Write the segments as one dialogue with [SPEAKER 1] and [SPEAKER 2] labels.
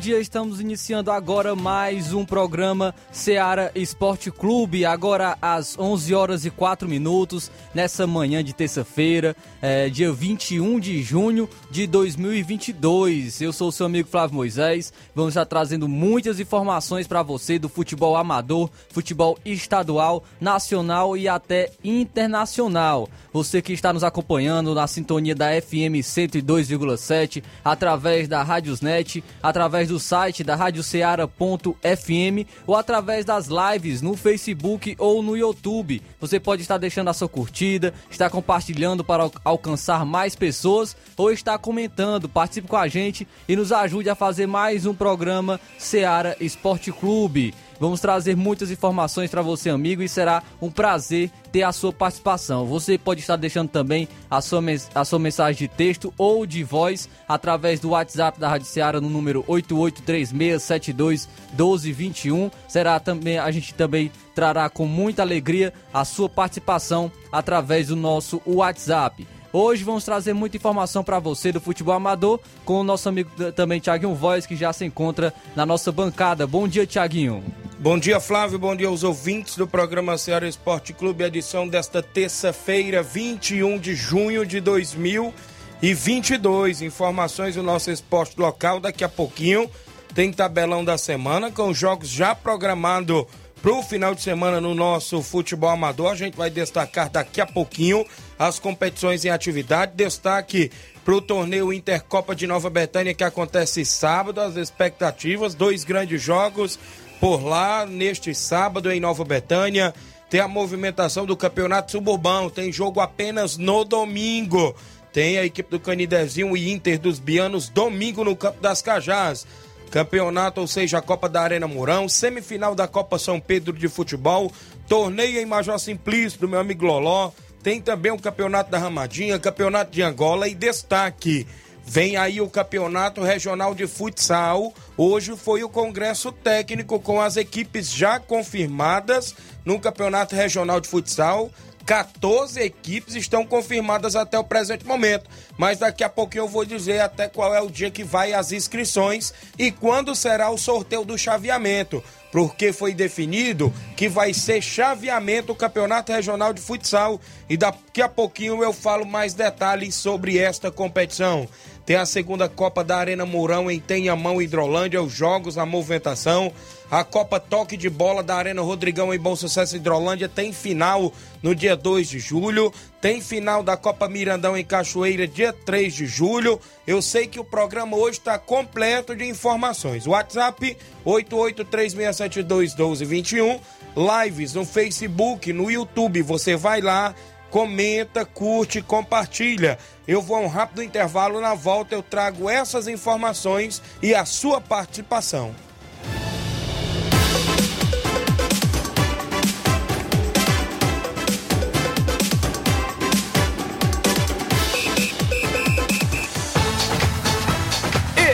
[SPEAKER 1] Dia. Estamos iniciando agora mais um programa Seara Esporte Clube. Agora às 11 horas e 4 minutos, nessa manhã de terça-feira, é, dia 21 de junho de 2022. Eu sou o seu amigo Flávio Moisés. Vamos estar trazendo muitas informações para você do futebol amador, futebol estadual, nacional e até internacional. Você que está nos acompanhando na sintonia da FM 102,7, através da Rádiosnet, através do site da radioceara.fm ou através das lives no Facebook ou no YouTube. Você pode estar deixando a sua curtida, estar compartilhando para alcançar mais pessoas ou estar comentando. Participe com a gente e nos ajude a fazer mais um programa Seara Esporte Clube. Vamos trazer muitas informações para você, amigo, e será um prazer ter a sua participação. Você pode estar deixando também a sua, a sua mensagem de texto ou de voz através do WhatsApp da Rádio Seara no número 8836721221. Será também, a gente também trará com muita alegria a sua participação através do nosso WhatsApp. Hoje vamos trazer muita informação para você do futebol amador com o nosso amigo também Tiaguinho Voz, que já se encontra na nossa bancada. Bom dia, Tiaguinho.
[SPEAKER 2] Bom dia, Flávio. Bom dia aos ouvintes do programa Ceará Esporte Clube, edição desta terça-feira, 21 de junho de 2022. Informações do nosso esporte local daqui a pouquinho. Tem tabelão da semana com jogos já programados para o final de semana no nosso futebol amador. A gente vai destacar daqui a pouquinho as competições em atividade. Destaque para o torneio Intercopa de Nova Betânia que acontece sábado. As expectativas, dois grandes jogos por lá neste sábado em Nova Betânia. Tem a movimentação do Campeonato Suburbão, tem jogo apenas no domingo. Tem a equipe do Canidezinho e Inter dos Bianos domingo no Campo das Cajás. Campeonato, ou seja, a Copa da Arena Mourão, semifinal da Copa São Pedro de Futebol, torneio em Major Simplício do meu amigo Loló. Tem também o Campeonato da Ramadinha, Campeonato de Angola e destaque Vem aí o Campeonato Regional de Futsal. Hoje foi o congresso técnico com as equipes já confirmadas no Campeonato Regional de Futsal. 14 equipes estão confirmadas até o presente momento, mas daqui a pouquinho eu vou dizer até qual é o dia que vai as inscrições e quando será o sorteio do chaveamento, porque foi definido que vai ser chaveamento o Campeonato Regional de Futsal e daqui a pouquinho eu falo mais detalhes sobre esta competição. Tem a segunda Copa da Arena Mourão em Tenhamão, Hidrolândia, os jogos, a movimentação. A Copa Toque de Bola da Arena Rodrigão em Bom Sucesso Hidrolândia tem final no dia 2 de julho. Tem final da Copa Mirandão em Cachoeira, dia 3 de julho. Eu sei que o programa hoje está completo de informações. WhatsApp 8836721221. Lives no Facebook, no YouTube. Você vai lá comenta, curte, compartilha. Eu vou a um rápido intervalo, na volta eu trago essas informações e a sua participação.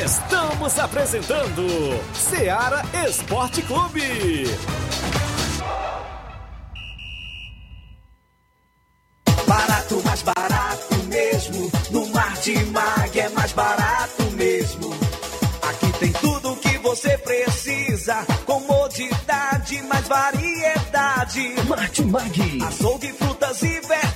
[SPEAKER 3] Estamos apresentando Seara Esporte Clube.
[SPEAKER 4] Barato, mais barato mesmo. No Martimag é mais barato mesmo. Aqui tem tudo o que você precisa. Comodidade, mais variedade.
[SPEAKER 3] Martimag.
[SPEAKER 4] Açougue, frutas e verduras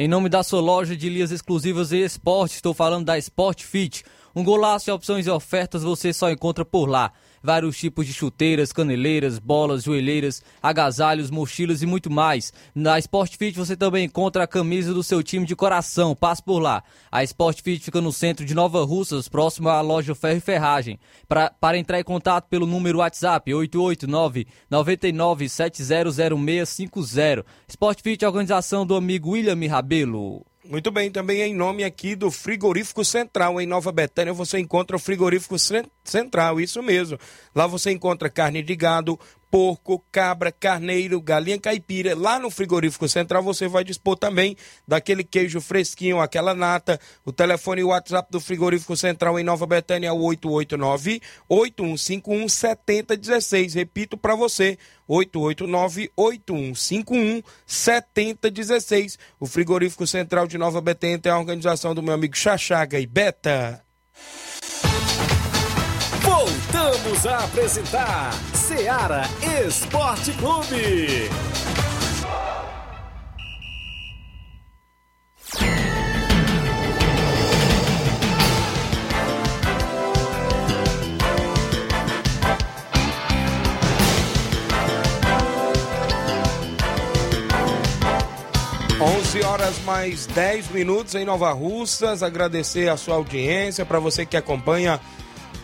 [SPEAKER 1] Em nome da sua loja de linhas exclusivas e esporte, estou falando da Sport Fit. Um golaço de opções e ofertas você só encontra por lá vários tipos de chuteiras, caneleiras, bolas, joelheiras, agasalhos, mochilas e muito mais. Na Sport Fit você também encontra a camisa do seu time de coração. Passe por lá. A Sport Fit fica no centro de Nova Russas, próximo à loja Ferro e Ferragem. Pra, para entrar em contato pelo número WhatsApp 889 99700650. Sport Fit é a organização do amigo William Rabelo.
[SPEAKER 2] Muito bem, também em nome aqui do Frigorífico Central, em Nova Betânia, você encontra o Frigorífico Central, isso mesmo. Lá você encontra carne de gado, porco, cabra, carneiro, galinha caipira. Lá no frigorífico central você vai dispor também daquele queijo fresquinho, aquela nata. O telefone e o WhatsApp do frigorífico central em Nova Betânia é o 889 8151 7016. Repito para você, 889 8151 7016. O frigorífico central de Nova Betânia tem a organização do meu amigo Chachaga e Beta.
[SPEAKER 3] Voltamos a apresentar Seara Esporte Clube.
[SPEAKER 2] 11 horas mais 10 minutos em Nova Russas. Agradecer a sua audiência, para você que acompanha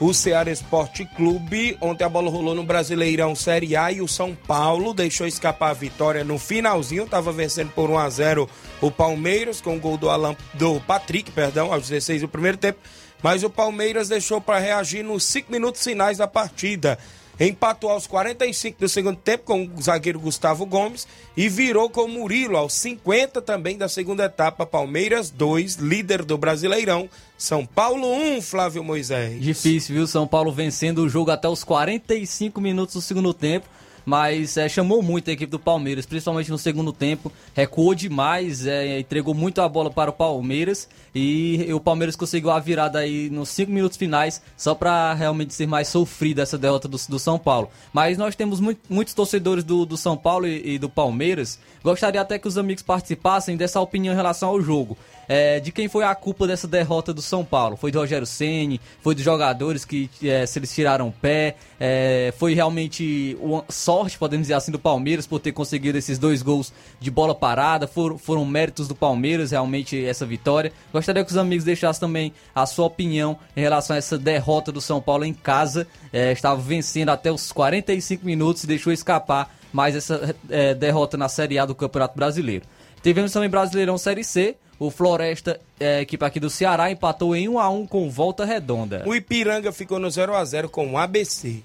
[SPEAKER 2] o Ceará Esporte Clube. Ontem a bola rolou no Brasileirão Série A e o São Paulo deixou escapar a vitória no finalzinho, estava vencendo por 1 a 0 o Palmeiras com o gol do Alan, do Patrick, perdão, aos 16 do primeiro tempo, mas o Palmeiras deixou para reagir nos 5 minutos finais da partida empatou aos 45 do segundo tempo com o zagueiro Gustavo Gomes e virou com o Murilo aos 50 também da segunda etapa. Palmeiras 2, líder do Brasileirão. São Paulo 1, Flávio Moisés.
[SPEAKER 1] Difícil, viu? São Paulo vencendo o jogo até os 45 minutos do segundo tempo mas é, chamou muito a equipe do Palmeiras, principalmente no segundo tempo. Recuou demais, é, entregou muito a bola para o Palmeiras e o Palmeiras conseguiu a virada aí nos cinco minutos finais, só para realmente ser mais sofrida essa derrota do, do São Paulo. Mas nós temos muito, muitos torcedores do, do São Paulo e, e do Palmeiras. Gostaria até que os amigos participassem dessa opinião em relação ao jogo é, de quem foi a culpa dessa derrota do São Paulo. Foi do Rogério Ceni, foi dos jogadores que é, se eles tiraram o pé, é, foi realmente uma sorte, podemos dizer assim, do Palmeiras por ter conseguido esses dois gols de bola parada, foram, foram méritos do Palmeiras realmente essa vitória. Gostaria que os amigos deixassem também a sua opinião em relação a essa derrota do São Paulo em casa. É, estava vencendo até os 45 minutos e deixou escapar mais essa é, derrota na Série A do Campeonato Brasileiro. Tivemos também Brasileirão Série C, o Floresta, é, equipe aqui do Ceará, empatou em 1 a 1 com volta redonda.
[SPEAKER 2] O Ipiranga ficou no 0 a 0 com o ABC.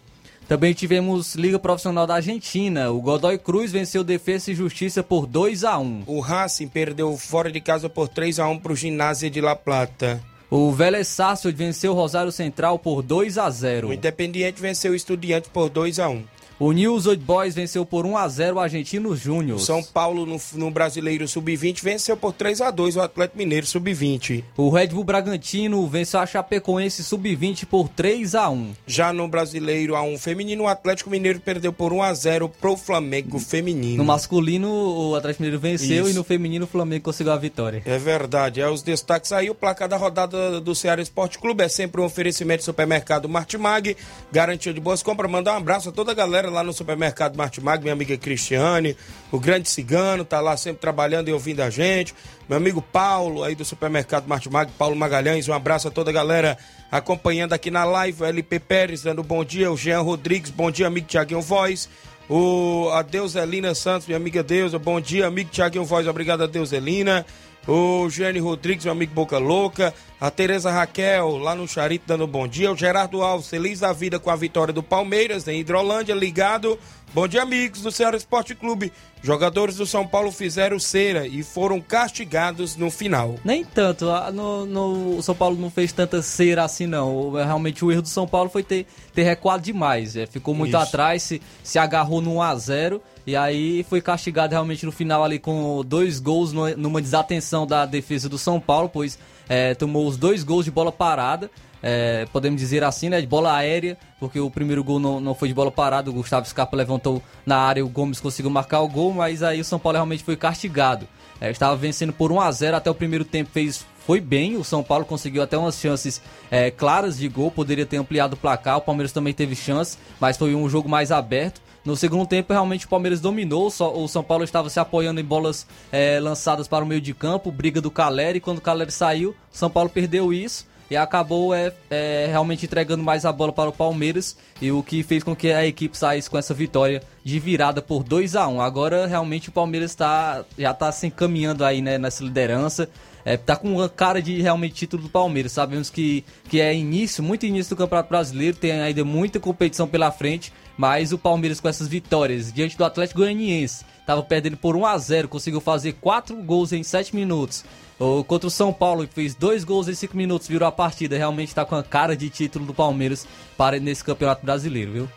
[SPEAKER 1] Também tivemos Liga Profissional da Argentina. O Godoy Cruz venceu Defesa e Justiça por 2 a 1.
[SPEAKER 2] O Racing perdeu fora de casa por 3 a 1 para o Ginásio de La Plata.
[SPEAKER 1] O Vélez Sarsfield venceu o Rosário Central por 2 a 0.
[SPEAKER 2] O Independiente venceu o Estudiantes por 2 a 1.
[SPEAKER 1] O News Old Boys venceu por 1 a 0 o Argentino Júnior.
[SPEAKER 2] São Paulo no, no Brasileiro Sub-20 venceu por 3 a 2 o Atlético Mineiro Sub-20.
[SPEAKER 1] O Red Bull Bragantino venceu a Chapecoense Sub-20 por 3 a 1.
[SPEAKER 2] Já no Brasileiro A1 feminino, o Atlético Mineiro perdeu por 1 a 0 pro Flamengo feminino.
[SPEAKER 1] No masculino, o Atlético Mineiro venceu Isso. e no feminino o Flamengo conseguiu a vitória.
[SPEAKER 2] É verdade. É os destaques aí, o placar da rodada do Ceará Esporte Clube é sempre um oferecimento do supermercado Martimag, garantia de boas compras. Mandar um abraço a toda a galera lá no supermercado Martimag, minha amiga Cristiane, o grande cigano, tá lá sempre trabalhando e ouvindo a gente. Meu amigo Paulo, aí do supermercado Martimag, Paulo Magalhães, um abraço a toda a galera acompanhando aqui na live. O LP Pérez dando bom dia, o Jean Rodrigues, bom dia, amigo Tiaguinho Voz. O a Deuselina Santos, minha amiga Deus, bom dia, amigo Tiaguinho Voz, obrigado a Deuselina. O Giane Rodrigues, meu amigo Boca Louca, a Tereza Raquel, lá no Charito, dando bom dia, o Gerardo Alves, feliz da vida com a vitória do Palmeiras, em Hidrolândia, ligado. Bom dia, amigos do Ceará Esporte Clube. Jogadores do São Paulo fizeram cera e foram castigados no final.
[SPEAKER 1] Nem tanto, no, no, o São Paulo não fez tanta cera assim não. Realmente o erro do São Paulo foi ter, ter recuado demais. É, ficou muito Isso. atrás, se, se agarrou no 1x0 e aí foi castigado realmente no final ali com dois gols numa desatenção da defesa do São Paulo, pois é, tomou os dois gols de bola parada é, podemos dizer assim, né, de bola aérea, porque o primeiro gol não, não foi de bola parada, o Gustavo Scarpa levantou na área, o Gomes conseguiu marcar o gol, mas aí o São Paulo realmente foi castigado. É, estava vencendo por 1 a 0 até o primeiro tempo, fez foi bem, o São Paulo conseguiu até umas chances é, claras de gol, poderia ter ampliado o placar, o Palmeiras também teve chance, mas foi um jogo mais aberto. No segundo tempo, realmente o Palmeiras dominou, só, o São Paulo estava se apoiando em bolas é, lançadas para o meio de campo, briga do Caleri, quando o Caleri saiu, São Paulo perdeu isso e acabou é, é, realmente entregando mais a bola para o Palmeiras e o que fez com que a equipe saísse com essa vitória de virada por 2 a 1 Agora realmente o Palmeiras tá, já está se encaminhando aí né, nessa liderança. É, tá com uma cara de realmente título do Palmeiras. Sabemos que, que é início, muito início do Campeonato Brasileiro, tem ainda muita competição pela frente, mas o Palmeiras com essas vitórias diante do Atlético Goianiense, estava perdendo por 1 a 0 conseguiu fazer 4 gols em 7 minutos. O, contra o São Paulo, que fez dois gols em cinco minutos, virou a partida. Realmente está com a cara de título do Palmeiras para nesse Campeonato Brasileiro, viu?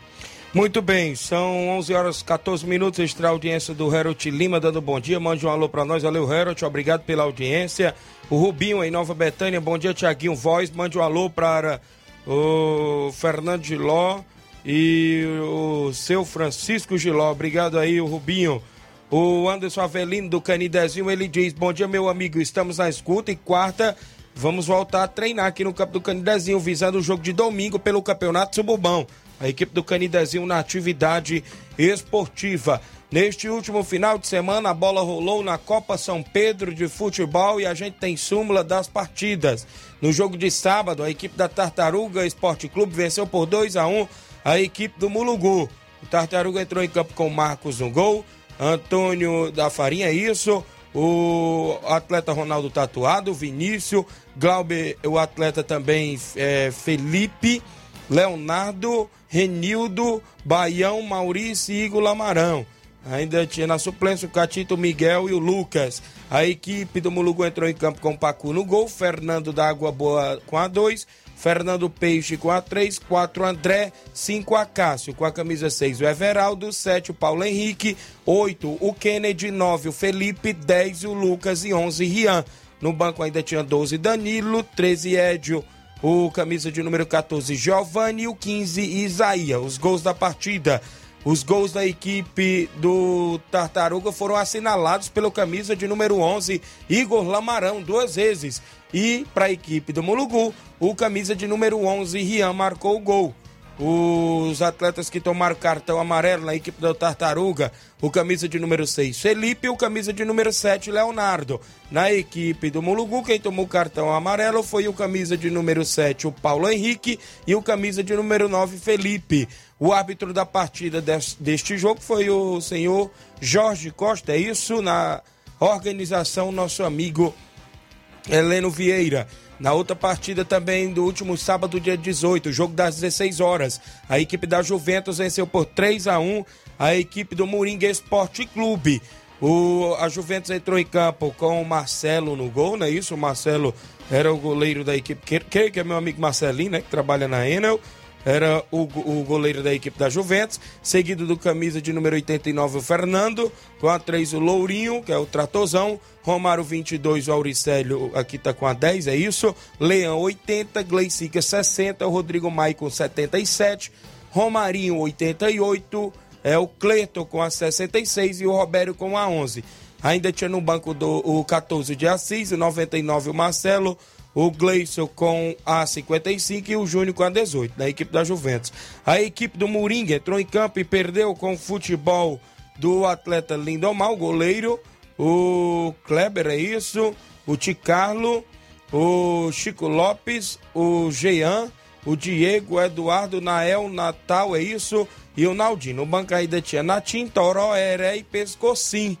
[SPEAKER 2] Muito bem, são 11 horas 14 minutos. Extra audiência do Herot Lima dando bom dia. Mande um alô para nós. Valeu, Herot. Obrigado pela audiência. O Rubinho em Nova Betânia. Bom dia, Tiaguinho Voz. Mande um alô para o Fernando Giló e o seu Francisco Giló. Obrigado aí, o Rubinho. O Anderson Avelino do Canidezinho, ele diz: Bom dia, meu amigo, estamos na escuta e quarta vamos voltar a treinar aqui no campo do Canidezinho, visando o jogo de domingo pelo Campeonato Sububão. A equipe do Canidezinho na atividade esportiva. Neste último final de semana, a bola rolou na Copa São Pedro de futebol e a gente tem súmula das partidas. No jogo de sábado, a equipe da Tartaruga Esporte Clube venceu por 2 a 1 a equipe do Mulugu. O Tartaruga entrou em campo com Marcos no gol. Antônio da Farinha, é isso. O atleta Ronaldo Tatuado, Vinícius, Glauber, o atleta também é, Felipe, Leonardo, Renildo, Baião, Maurício e Igor Lamarão. Ainda tinha na suplência o Catito Miguel e o Lucas. A equipe do Mulugu entrou em campo com o Pacu no gol, Fernando da Água Boa com a 2, Fernando Peixe com a 3, 4 André, 5 Acácio com a camisa 6 o Everaldo, 7 o Paulo Henrique, 8 o Kennedy, 9 o Felipe, 10 o Lucas e 11 Rian. No banco ainda tinha 12 Danilo, 13 Edio, o camisa de número 14 Giovanni e o 15 Isaías. Os gols da partida. Os gols da equipe do Tartaruga foram assinalados pelo camisa de número 11, Igor Lamarão, duas vezes. E para a equipe do Mulugu, o camisa de número 11, Rian, marcou o gol. Os atletas que tomaram cartão amarelo na equipe da Tartaruga, o camisa de número 6, Felipe, e o camisa de número 7, Leonardo. Na equipe do Mulugu, quem tomou cartão amarelo foi o camisa de número 7, o Paulo Henrique, e o camisa de número 9, Felipe. O árbitro da partida deste jogo foi o senhor Jorge Costa, é isso? Na organização, nosso amigo Heleno Vieira. Na outra partida também do último sábado, dia 18, jogo das 16 horas, a equipe da Juventus venceu por 3 a 1 a equipe do Moringa Esporte Clube. O, a Juventus entrou em campo com o Marcelo no gol, não é isso? O Marcelo era o goleiro da equipe, que, que é meu amigo Marcelinho, né? Que trabalha na Enel era o, o goleiro da equipe da Juventus, seguido do camisa de número 89, o Fernando, com a 3 o Lourinho, que é o Tratozão, Romário 22, o Auricélio aqui tá com a 10, é isso, Leão 80, Gleicica 60, o Rodrigo Maicon 77, Romarinho 88, é o Cleto com a 66 e o Robério com a 11. Ainda tinha no banco do o 14 de Assis, o 99 o Marcelo, o Gleison com a 55 e o Júnior com a 18, da equipe da Juventus. A equipe do Moringa entrou em campo e perdeu com o futebol do atleta Lindomar, o goleiro, o Kleber, é isso, o Ticarlo, o Chico Lopes, o Jean, o Diego, Eduardo, Nael, Natal, é isso, e o Naldino. O banco ainda tinha Natim, Toró, Heré e Pescocim.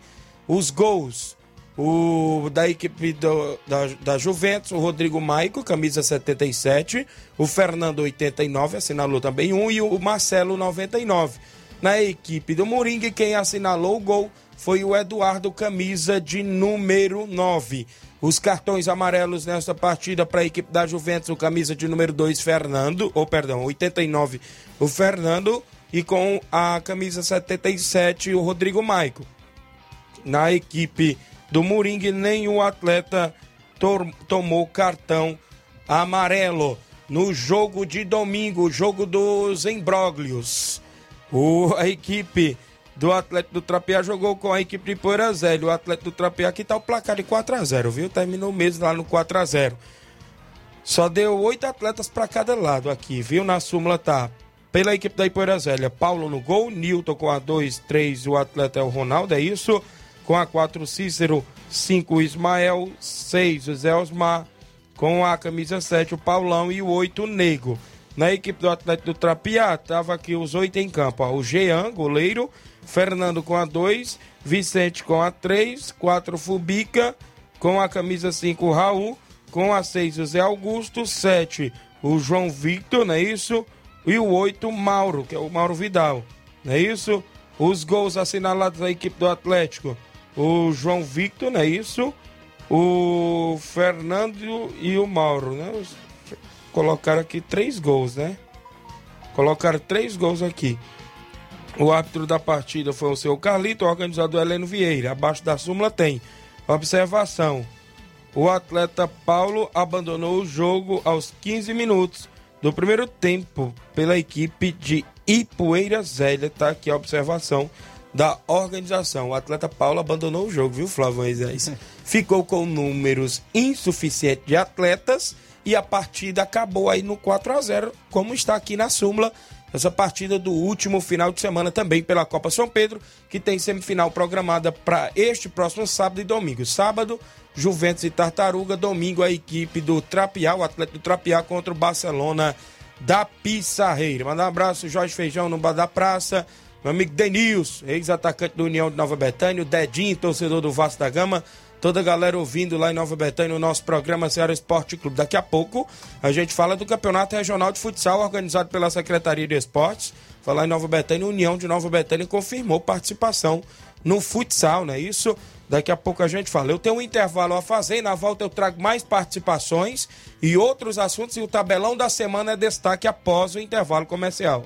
[SPEAKER 2] Os gols O da equipe do, da, da Juventus, o Rodrigo Maico, camisa 77. O Fernando 89, assinalou também um. E o Marcelo 99. Na equipe do Moringue, quem assinalou o gol foi o Eduardo, camisa de número 9. Os cartões amarelos nesta partida para a equipe da Juventus, o camisa de número 2, Fernando, ou perdão, 89, o Fernando, e com a camisa 77, o Rodrigo Maico. Na equipe do Moringue, nenhum atleta tomou cartão amarelo no jogo de domingo, jogo dos embróglios. O, a equipe do Atlético do Trapear jogou com a equipe de Poeira. O Atlético do Trapear aqui tá o placar de 4 a 0 viu? Terminou o mês lá no 4 a 0 Só deu oito atletas para cada lado aqui, viu? Na súmula tá pela equipe da Ipoeira Paulo no gol, Nilton com a 2, 3, o atleta é o Ronaldo, é isso? Com a 4, Cícero, 5, Ismael, 6, o Zé Osmar, com a camisa 7, o Paulão e o 8, o Nego. Na equipe do Atlético do Trapiá, tava aqui os oito em campo, ó, o Jean, goleiro, Fernando com a 2, Vicente com a 3, 4 Fubica, com a camisa 5 Raul, com a 6 o Zé Augusto, 7 o João Victor, não é isso? E o 8 Mauro, que é o Mauro Vidal, não é isso? Os gols assinalados da equipe do Atlético, o João Victor, não é isso? O Fernando e o Mauro, né? Colocaram aqui três gols, né? Colocaram três gols aqui. O árbitro da partida foi o seu Carlito, o organizador Heleno Vieira. Abaixo da súmula tem observação. O atleta Paulo abandonou o jogo aos 15 minutos do primeiro tempo pela equipe de Ipueira Zélia. Tá aqui a observação da organização. O atleta Paulo abandonou o jogo, viu, Flávio Moisés? Ficou com números insuficientes de atletas e a partida acabou aí no 4 a 0 como está aqui na súmula essa partida do último final de semana também pela Copa São Pedro, que tem semifinal programada para este próximo sábado e domingo. Sábado, Juventus e Tartaruga, domingo a equipe do Trapiá, o atleta do Trapiá contra o Barcelona da Pissarreira. Manda um abraço, Jorge Feijão no Bar da Praça, meu amigo Denils, ex-atacante do União de Nova Betânia, o Dedinho, torcedor do Vasco da Gama, toda a galera ouvindo lá em Nova Betânia o nosso programa Ceará Esporte Clube. Daqui a pouco a gente fala do Campeonato Regional de Futsal organizado pela Secretaria de Esportes. Falar em Nova Betânia, União de Nova Betânia confirmou participação no futsal, não é isso? Daqui a pouco a gente fala. Eu tenho um intervalo a fazer na volta eu trago mais participações e outros assuntos e o tabelão da semana é destaque após o intervalo comercial.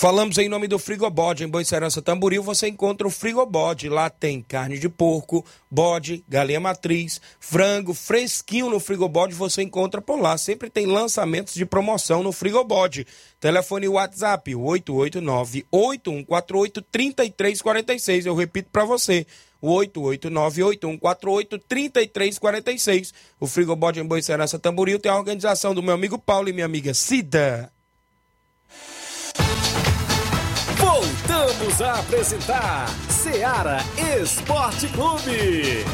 [SPEAKER 2] Falamos em nome do Frigobode. Em Boicerança Tamboril você encontra o Frigobode. Lá tem carne de porco, bode, galinha matriz, frango, fresquinho no Frigobode você encontra por lá. Sempre tem lançamentos de promoção no Frigobode. Telefone WhatsApp 889-8148-3346. Eu repito para você. 889-8148-3346. O Frigobode em Boicerança Tamboril tem a organização do meu amigo Paulo e minha amiga Cida.
[SPEAKER 3] Voltamos a apresentar Seara Esporte Clube.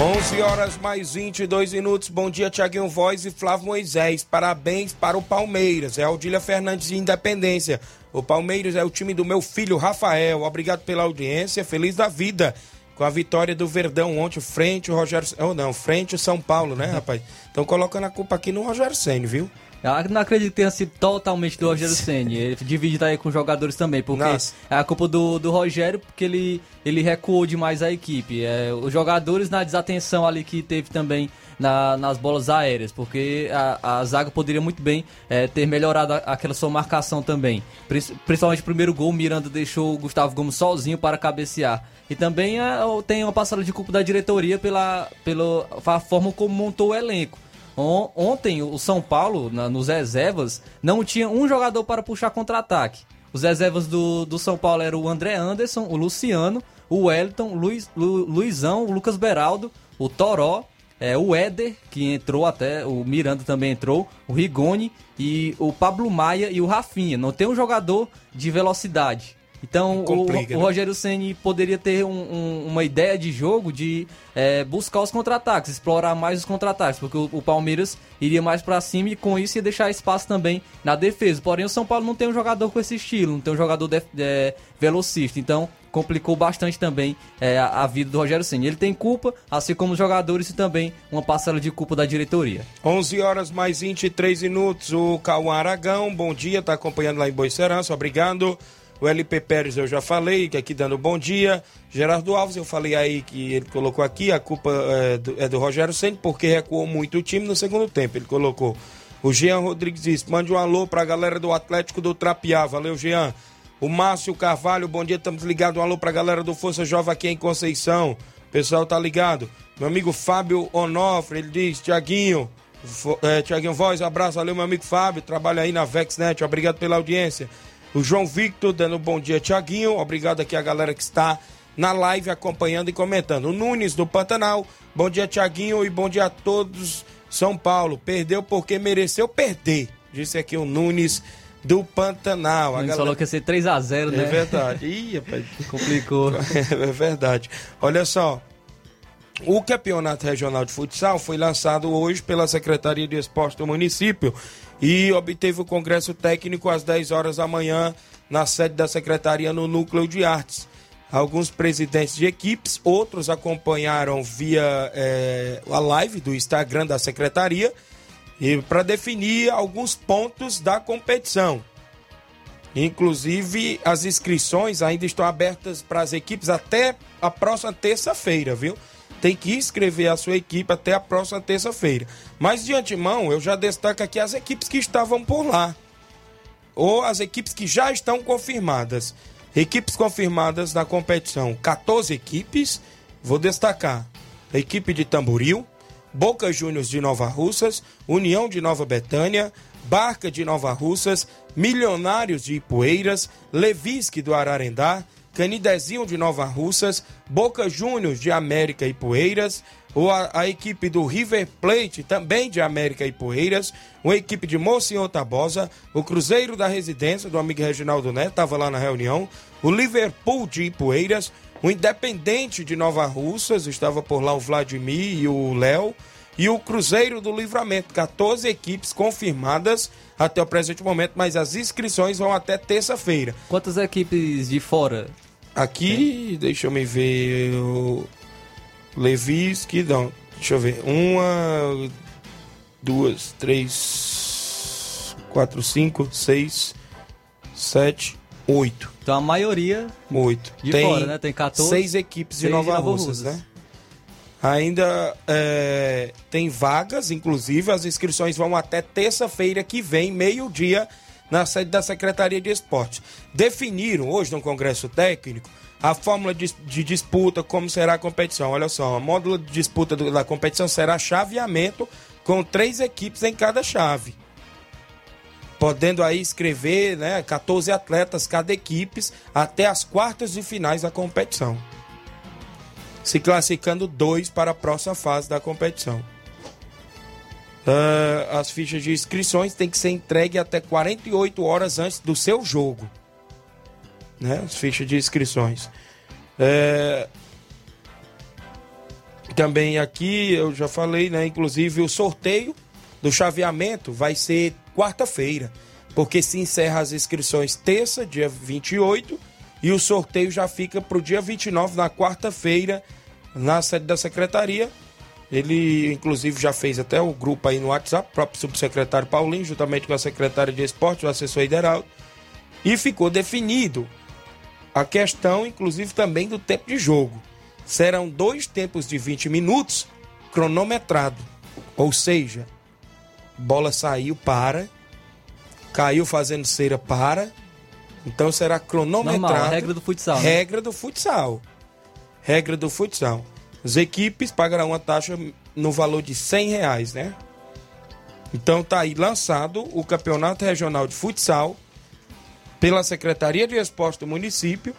[SPEAKER 2] 11 horas mais 22 minutos. Bom dia, Tiaguinho Voz e Flávio Moisés. Parabéns para o Palmeiras. É Aldília Fernandes de Independência. O Palmeiras é o time do meu filho Rafael. Obrigado pela audiência. Feliz da vida com a vitória do Verdão ontem, frente o Rogério. Oh, não, frente o São Paulo, né, rapaz? Estão colocando a culpa aqui no Rogério Senna, viu?
[SPEAKER 1] Eu não acredito que tenha sido totalmente do Rogério Senni. Ele divide daí com os jogadores também, porque
[SPEAKER 2] Nossa.
[SPEAKER 1] é a culpa do, do Rogério, porque ele, ele recuou demais a equipe. É, os jogadores na desatenção ali que teve também na- nas bolas aéreas, porque a, a zaga poderia muito bem é, ter melhorado a- aquela sua marcação também. Principalmente o primeiro gol, o Miranda deixou o Gustavo Gomes sozinho para cabecear. E também é, tem uma passada de culpa da diretoria pela, pela forma como montou o elenco. On- Ontem, o São Paulo, na- nos reservas, não tinha um jogador para puxar contra-ataque. Os reservas do, do São Paulo eram o André Anderson, o Luciano, o Wellington, Luiz, Lu- Luizão, o Lucas Beraldo, o Toró, é, o Éder, que entrou até, o Miranda também entrou, o Rigoni e o Pablo Maia e o Rafinha. Não tem um jogador de velocidade. Então o,
[SPEAKER 2] Complica,
[SPEAKER 1] o
[SPEAKER 2] né?
[SPEAKER 1] Rogério Ceni poderia ter um- um- uma ideia de jogo de é, buscar os contra-ataques, explorar mais os contra-ataques, porque o, o Palmeiras iria mais pra cima e com isso ia deixar espaço também na defesa. Porém, o São Paulo não tem um jogador com esse estilo, não tem um jogador def- é, velocista, então complicou bastante também é, a, vida do Rogério Ceni. Ele tem culpa, assim como os jogadores e também uma parcela de culpa da diretoria.
[SPEAKER 2] 11 horas mais 23 minutos. O Cauã Aragão, bom dia, tá acompanhando lá em Boicerança, obrigado. O LP Pérez eu já falei, que aqui dando bom dia. Gerardo Alves, eu falei aí que ele colocou aqui, a culpa é do, é do Rogério Ceni porque recuou muito o time no segundo tempo. Ele colocou. O Jean Rodrigues disse: mande um alô pra galera do Atlético do Trapiá. Valeu, Jean. O Márcio Carvalho, bom dia, estamos ligados. Um alô pra galera do Força Jovem aqui em Conceição. O pessoal tá ligado. Meu amigo Fábio Onofre, ele diz: Tiaguinho, é, Tiaguinho Voz, um abraço, valeu, meu amigo Fábio, trabalha aí na VexNet, obrigado pela audiência. O João Victor dando um bom dia, Tiaguinho, obrigado aqui a galera que está na live acompanhando e comentando. O Nunes do Pantanal, bom dia, Tiaguinho, e bom dia a todos. São Paulo, perdeu porque mereceu perder, disse aqui o Nunes do Pantanal. A
[SPEAKER 1] Ele
[SPEAKER 2] galera-
[SPEAKER 1] falou que ia ser 3x0, né?
[SPEAKER 2] É verdade. Ih, rapaz.
[SPEAKER 1] Complicou.
[SPEAKER 2] É verdade. Olha só. O campeonato regional de futsal foi lançado hoje pela Secretaria de Esporte do município e obteve o congresso técnico às 10 horas da manhã na sede da secretaria no Núcleo de Artes. Alguns presidentes de equipes, outros acompanharam via eh, a live do Instagram da secretaria e para definir alguns pontos da competição. Inclusive, as inscrições ainda estão abertas para as equipes até a próxima terça-feira, viu? Tem que inscrever a sua equipe até a próxima terça-feira. Mas de antemão, eu já destaco aqui as equipes que estavam por lá. Ou as equipes que já estão confirmadas. Equipes confirmadas na competição: 14 equipes. Vou destacar: a equipe de Tamboril, Boca Juniors de Nova Russas, União de Nova Betânia, Barca de Nova Russas, Milionários de Ipueiras, Levisque do Ararendá, Canidezinho de Nova Russas, Boca Juniors de América e Poeiras, ou a, a equipe do River Plate, também de América e Poeiras, uma equipe de Monsenhor Tabosa, o Cruzeiro da Residência do amigo Reginaldo Neto, estava lá na reunião, o Liverpool de Ipueiras, o Independente de Nova Russas, estava por lá o Vladimir e o Léo, e o Cruzeiro do Livramento, 14 equipes confirmadas até o presente momento, mas as inscrições vão até terça-feira.
[SPEAKER 1] Quantas equipes de fora?
[SPEAKER 2] Aqui, deixa eu me ver. O Leviski, não. Deixa eu ver. Uma, duas, três, quatro, cinco, seis, sete, oito.
[SPEAKER 1] Então a maioria
[SPEAKER 2] Oito.
[SPEAKER 1] De fora, né? Tem 14,
[SPEAKER 2] Seis equipes de Nova,
[SPEAKER 1] Nova
[SPEAKER 2] Russas,
[SPEAKER 1] Russas.
[SPEAKER 2] né? Ainda é, tem vagas, inclusive as inscrições vão até terça-feira que vem, meio-dia, na sede da Secretaria de Esportes. Definiram hoje no Congresso Técnico a fórmula de, de disputa, como será a competição. Olha só, a módulo de disputa do- da competição será chaveamento com três equipes em cada chave podendo aí escrever né, 14 atletas cada equipe até as quartas de finais da competição. Se classificando dois para a próxima fase da competição. Ah, as fichas de inscrições têm que ser entregues até 48 horas antes do seu jogo. Né? As fichas de inscrições. É, Também aqui eu já falei, né? Inclusive o sorteio do chaveamento vai ser quarta-feira, porque se encerra as inscrições terça, dia 28, e o sorteio já fica para o dia 29, na quarta-feira, na sede da secretaria. Ele, inclusive, já fez até o grupo aí no WhatsApp, o próprio subsecretário Paulinho, juntamente com a secretária de Esporte, o assessor Hideraldo. E ficou definido a questão, inclusive, também do tempo de jogo. Serão dois tempos de 20 minutos cronometrado. Ou seja, bola saiu, para. Caiu fazendo cera, para. Então será cronometrado.
[SPEAKER 1] Normal, regra do futsal. Né?
[SPEAKER 2] Regra do futsal. Regra do futsal. As equipes pagarão uma taxa no valor de 100 reais, né? Então tá aí lançado o Campeonato Regional de Futsal pela Secretaria de Esporte do município.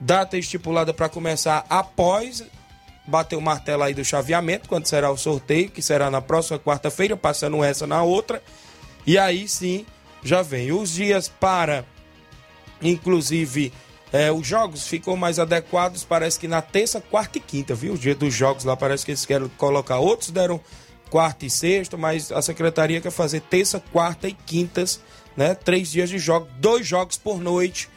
[SPEAKER 2] Data estipulada para começar após bater o martelo aí do chaveamento, quando será o sorteio, que será na próxima quarta-feira, passando essa na outra. E aí sim já vem os dias para, inclusive, é, os jogos ficou mais adequados, parece que na terça, quarta e quinta, viu? O dia dos jogos lá parece que eles querem colocar. Outros deram quarta e sexta, mas a secretaria quer fazer terça, quarta e quintas, né? Três dias de jogo, dois jogos por noite,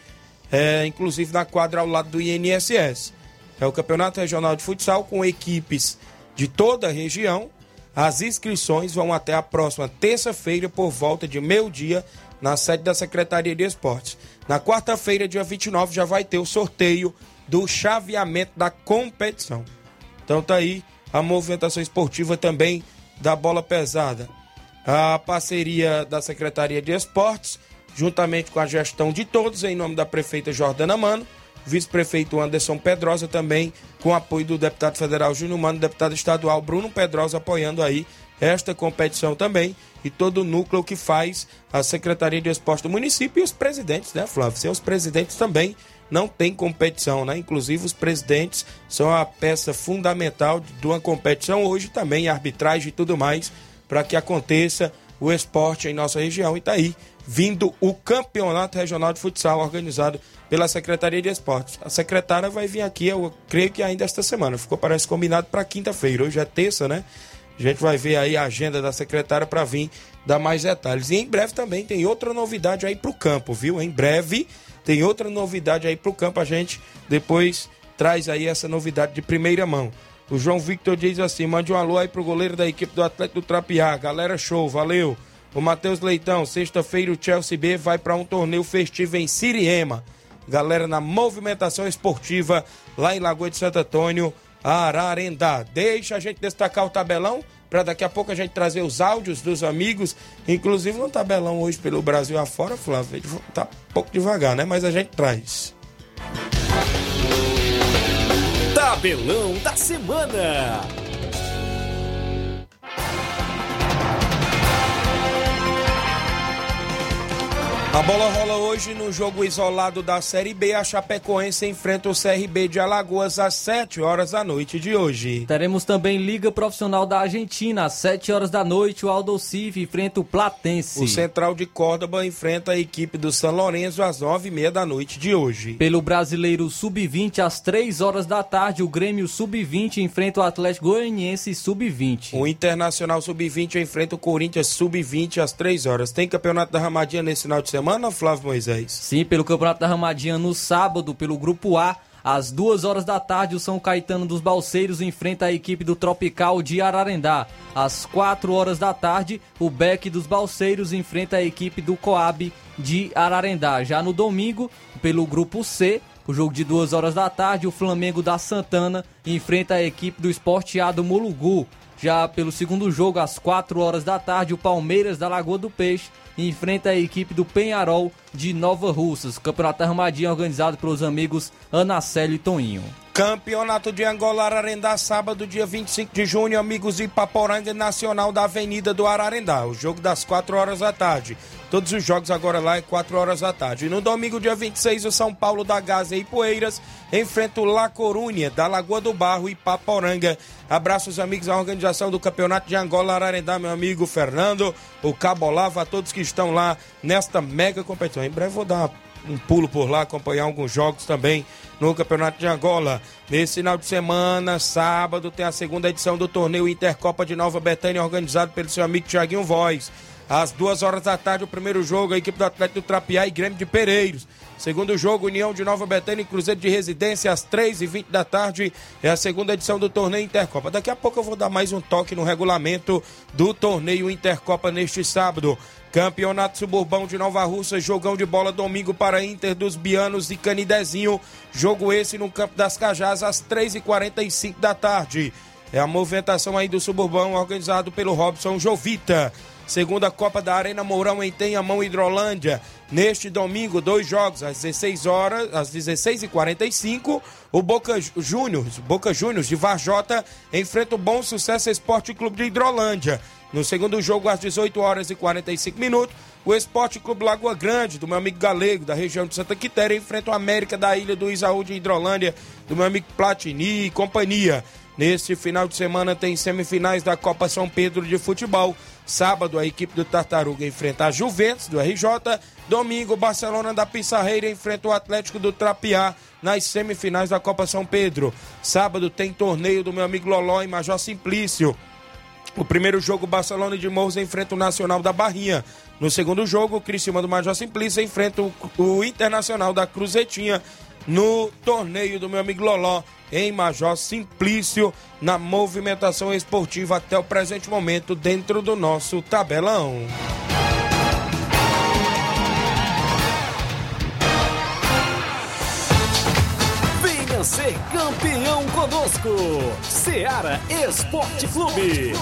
[SPEAKER 2] é, inclusive na quadra ao lado do INSS. É o Campeonato Regional de Futsal com equipes de toda a região. As inscrições vão até a próxima terça-feira por volta de meio-dia na sede da Secretaria de Esportes. Na quarta-feira, dia 29, já vai ter o sorteio do chaveamento da competição. Então tá aí a movimentação esportiva também da bola pesada. A parceria da Secretaria de Esportes, juntamente com a gestão de todos, em nome da prefeita Jordana Mano, vice-prefeito Anderson Pedrosa também, com apoio do deputado federal Júnior Mano, deputado estadual Bruno Pedrosa apoiando aí esta competição também e todo o núcleo que faz a Secretaria de Esporte do município e os presidentes, né, Flávio? Sem os presidentes também não tem competição, né? Inclusive os presidentes são a peça fundamental de uma competição hoje também, arbitragem e tudo mais, para que aconteça o esporte em nossa região. E tá aí vindo o Campeonato Regional de Futsal organizado pela Secretaria de Esportes. A secretária vai vir aqui, eu creio que ainda esta semana. Ficou parece combinado para quinta-feira. Hoje é terça, né? A gente vai ver aí a agenda da secretária para vir dar mais detalhes. E em breve também tem outra novidade aí para o campo, viu? Em breve tem outra novidade aí para o campo. A gente depois traz aí essa novidade de primeira mão. O João Victor diz assim: mande um alô aí pro goleiro da equipe do Atlético do Trapiá. Galera, show, valeu. O Matheus Leitão, sexta-feira o Chelsea B vai para um torneio festivo em Siriema. Galera na movimentação esportiva lá em Lagoa de Santo Antônio. Ararendá. Deixa a gente destacar o tabelão para daqui a pouco a gente trazer os áudios dos amigos, inclusive no tabelão hoje pelo Brasil afora, Flávio, tá um pouco devagar, né? Mas a gente traz.
[SPEAKER 3] Tabelão da semana.
[SPEAKER 2] A bola rola hoje no jogo isolado da Série B. A Chapecoense enfrenta o CRB de Alagoas às 7 horas da noite de hoje.
[SPEAKER 1] Teremos também Liga Profissional da Argentina. Às 7 horas da noite, o Aldo Civi enfrenta o Platense.
[SPEAKER 2] O Central de Córdoba enfrenta a equipe do São Lourenço às 9 e meia da noite de hoje.
[SPEAKER 1] Pelo Brasileiro Sub-20, às 3 horas da tarde, o Grêmio Sub-20 enfrenta o Atlético Goianiense Sub-20.
[SPEAKER 2] O Internacional Sub-20 enfrenta o Corinthians Sub-20 às 3 horas. Tem campeonato da Ramadinha nesse final de semana? Semana, Flávio Moisés?
[SPEAKER 1] Sim, pelo Campeonato da Ramadinha no sábado, pelo Grupo A. Às duas horas da tarde, o São Caetano dos Balseiros enfrenta a equipe do Tropical de Ararendá. Às quatro horas da tarde, o Beck dos Balseiros enfrenta a equipe do Coab de Ararendá. Já no domingo, pelo Grupo C, o jogo de duas horas da tarde, o Flamengo da Santana enfrenta a equipe do Esporteado Mulugu. Já pelo segundo jogo, às quatro horas da tarde, o Palmeiras da Lagoa do Peixe enfrenta a equipe do Penharol de Nova Russas. Campeonato Armadinha organizado pelos amigos Anacélio e Toninho.
[SPEAKER 2] Campeonato de Angola Ararendá, sábado, dia 25 de junho, amigos de Ipaporanga Nacional da Avenida do Ararendá. O jogo das 4 horas da tarde. Todos os jogos agora lá é 4 horas da tarde. No domingo, dia 26, o São Paulo da Gaza e Poeiras enfrenta o La Corunha, da Lagoa do Barro e Paporanga. Abraços, amigos, à organização do Campeonato de Angola Ararendá, meu amigo Fernando, o Cabolava, a todos que estão lá nesta mega competição. Em breve vou dar um pulo por lá, acompanhar alguns jogos também no Campeonato de Angola. Nesse final de semana, sábado, tem a segunda edição do torneio Intercopa de Nova Betânia, organizado pelo seu amigo Tiaguinho Voz. Às duas horas da tarde, o primeiro jogo, a equipe do Atlético do Trapiá e Grêmio de Pereiros. Segundo jogo, União de Nova Betânia e Cruzeiro de Residência, às 3h20 da tarde. É a segunda edição do torneio Intercopa. Daqui a pouco eu vou dar mais um toque no regulamento do torneio Intercopa neste sábado. Campeonato Suburbão de Nova Russa, jogão de bola domingo para Inter dos Bianos e Canidezinho. Jogo esse no Campo das Cajás às 3h45 da tarde. É a movimentação aí do Suburbão organizado pelo Robson Jovita. Segunda Copa da Arena Mourão em Tenhamão, Hidrolândia. Neste domingo, dois jogos, às 16 horas, às 16h45, o Boca Juniors, Boca Juniors de Varjota enfrenta o Bom Sucesso Esporte Clube de Hidrolândia. No segundo jogo, às 18 horas e 45 minutos, o Esporte Clube Lagoa Grande, do meu amigo Galego, da região de Santa Quitéria, enfrenta o América da Ilha do Isaú de Hidrolândia, do meu amigo Platini e companhia. Neste final de semana tem semifinais da Copa São Pedro de Futebol. Sábado, a equipe do Tartaruga enfrenta a Juventus, do RJ. Domingo, Barcelona da Pissarreira enfrenta o Atlético do Trapiá nas semifinais da Copa São Pedro. Sábado tem torneio do meu amigo Loló em Major Simplício. O primeiro jogo, Barcelona de Morros enfrenta o Nacional da Barrinha. No segundo jogo, o Criciúma do Major Simplício enfrenta o, o Internacional da Cruzetinha no torneio do meu amigo Loló em Major Simplício, na movimentação esportiva até o presente momento dentro do nosso tabelão.
[SPEAKER 3] Venha ser campeão conosco, Seara Esporte Clube.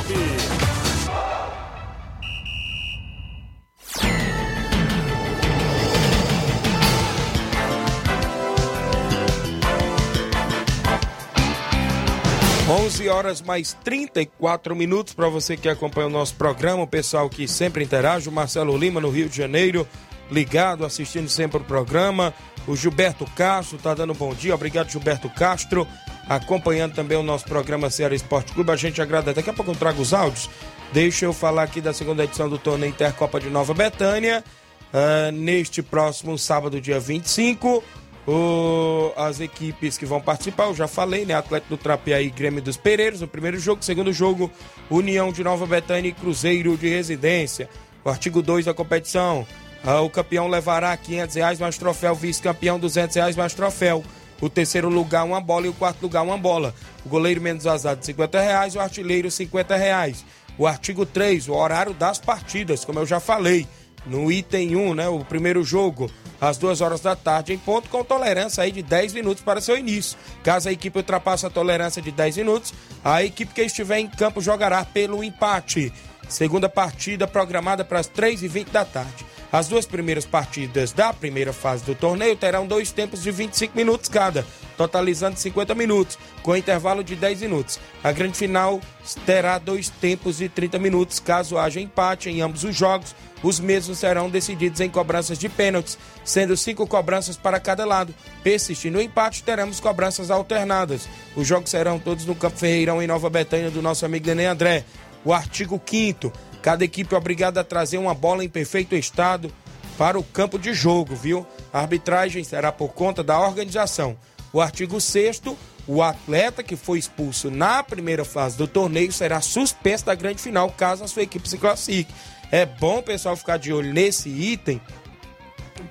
[SPEAKER 2] 11 horas mais 34 minutos para você que acompanha o nosso programa, o pessoal que sempre interage, o Marcelo Lima no Rio de Janeiro, ligado, assistindo sempre o programa. O Gilberto Castro tá dando bom dia, obrigado Gilberto Castro, acompanhando também o nosso programa Ceará Esporte Clube. A gente agradece. Daqui a pouco eu trago os áudios. Deixa eu falar aqui da segunda edição do torneio Intercopa de Nova Betânia. Uh, neste próximo sábado, dia 25 o, as equipes que vão participar, eu já falei, né? Atlético do Trapeaí e Grêmio dos Pereiros, no primeiro jogo. Segundo jogo, União de Nova Betânia e Cruzeiro de Residência. O artigo 2 da competição. Ah, o campeão levará 500 reais mais troféu, vice-campeão 200 reais mais troféu. O terceiro lugar, uma bola e o quarto lugar, uma bola. O goleiro menos vazado, 50 reais. O artilheiro, 50 reais. O artigo 3, o horário das partidas, como eu já falei. No item 1, né? O primeiro jogo às duas horas da tarde, em ponto, com tolerância aí de 10 minutos para seu início. Caso a equipe ultrapasse a tolerância de 10 minutos, a equipe que estiver em campo jogará pelo empate. Segunda partida programada para as 3h20 da tarde. As duas primeiras partidas da primeira fase do torneio terão dois tempos de 25 minutos cada, totalizando 50 minutos, com intervalo de 10 minutos. A grande final terá dois tempos de 30 minutos, caso haja empate em ambos os jogos. Os mesmos serão decididos em cobranças de pênaltis, sendo cinco cobranças para cada lado. Persistindo o empate, teremos cobranças alternadas. Os jogos serão todos no Campo Ferreirão, em Nova Betânia, do nosso amigo Nenê André. O artigo 5 Cada equipe é obrigada a trazer uma bola em perfeito estado para o campo de jogo, viu? A arbitragem será por conta da organização. O artigo 6 o atleta que foi expulso na primeira fase do torneio será suspenso da grande final caso a sua equipe se classifique. É bom o pessoal ficar de olho nesse item,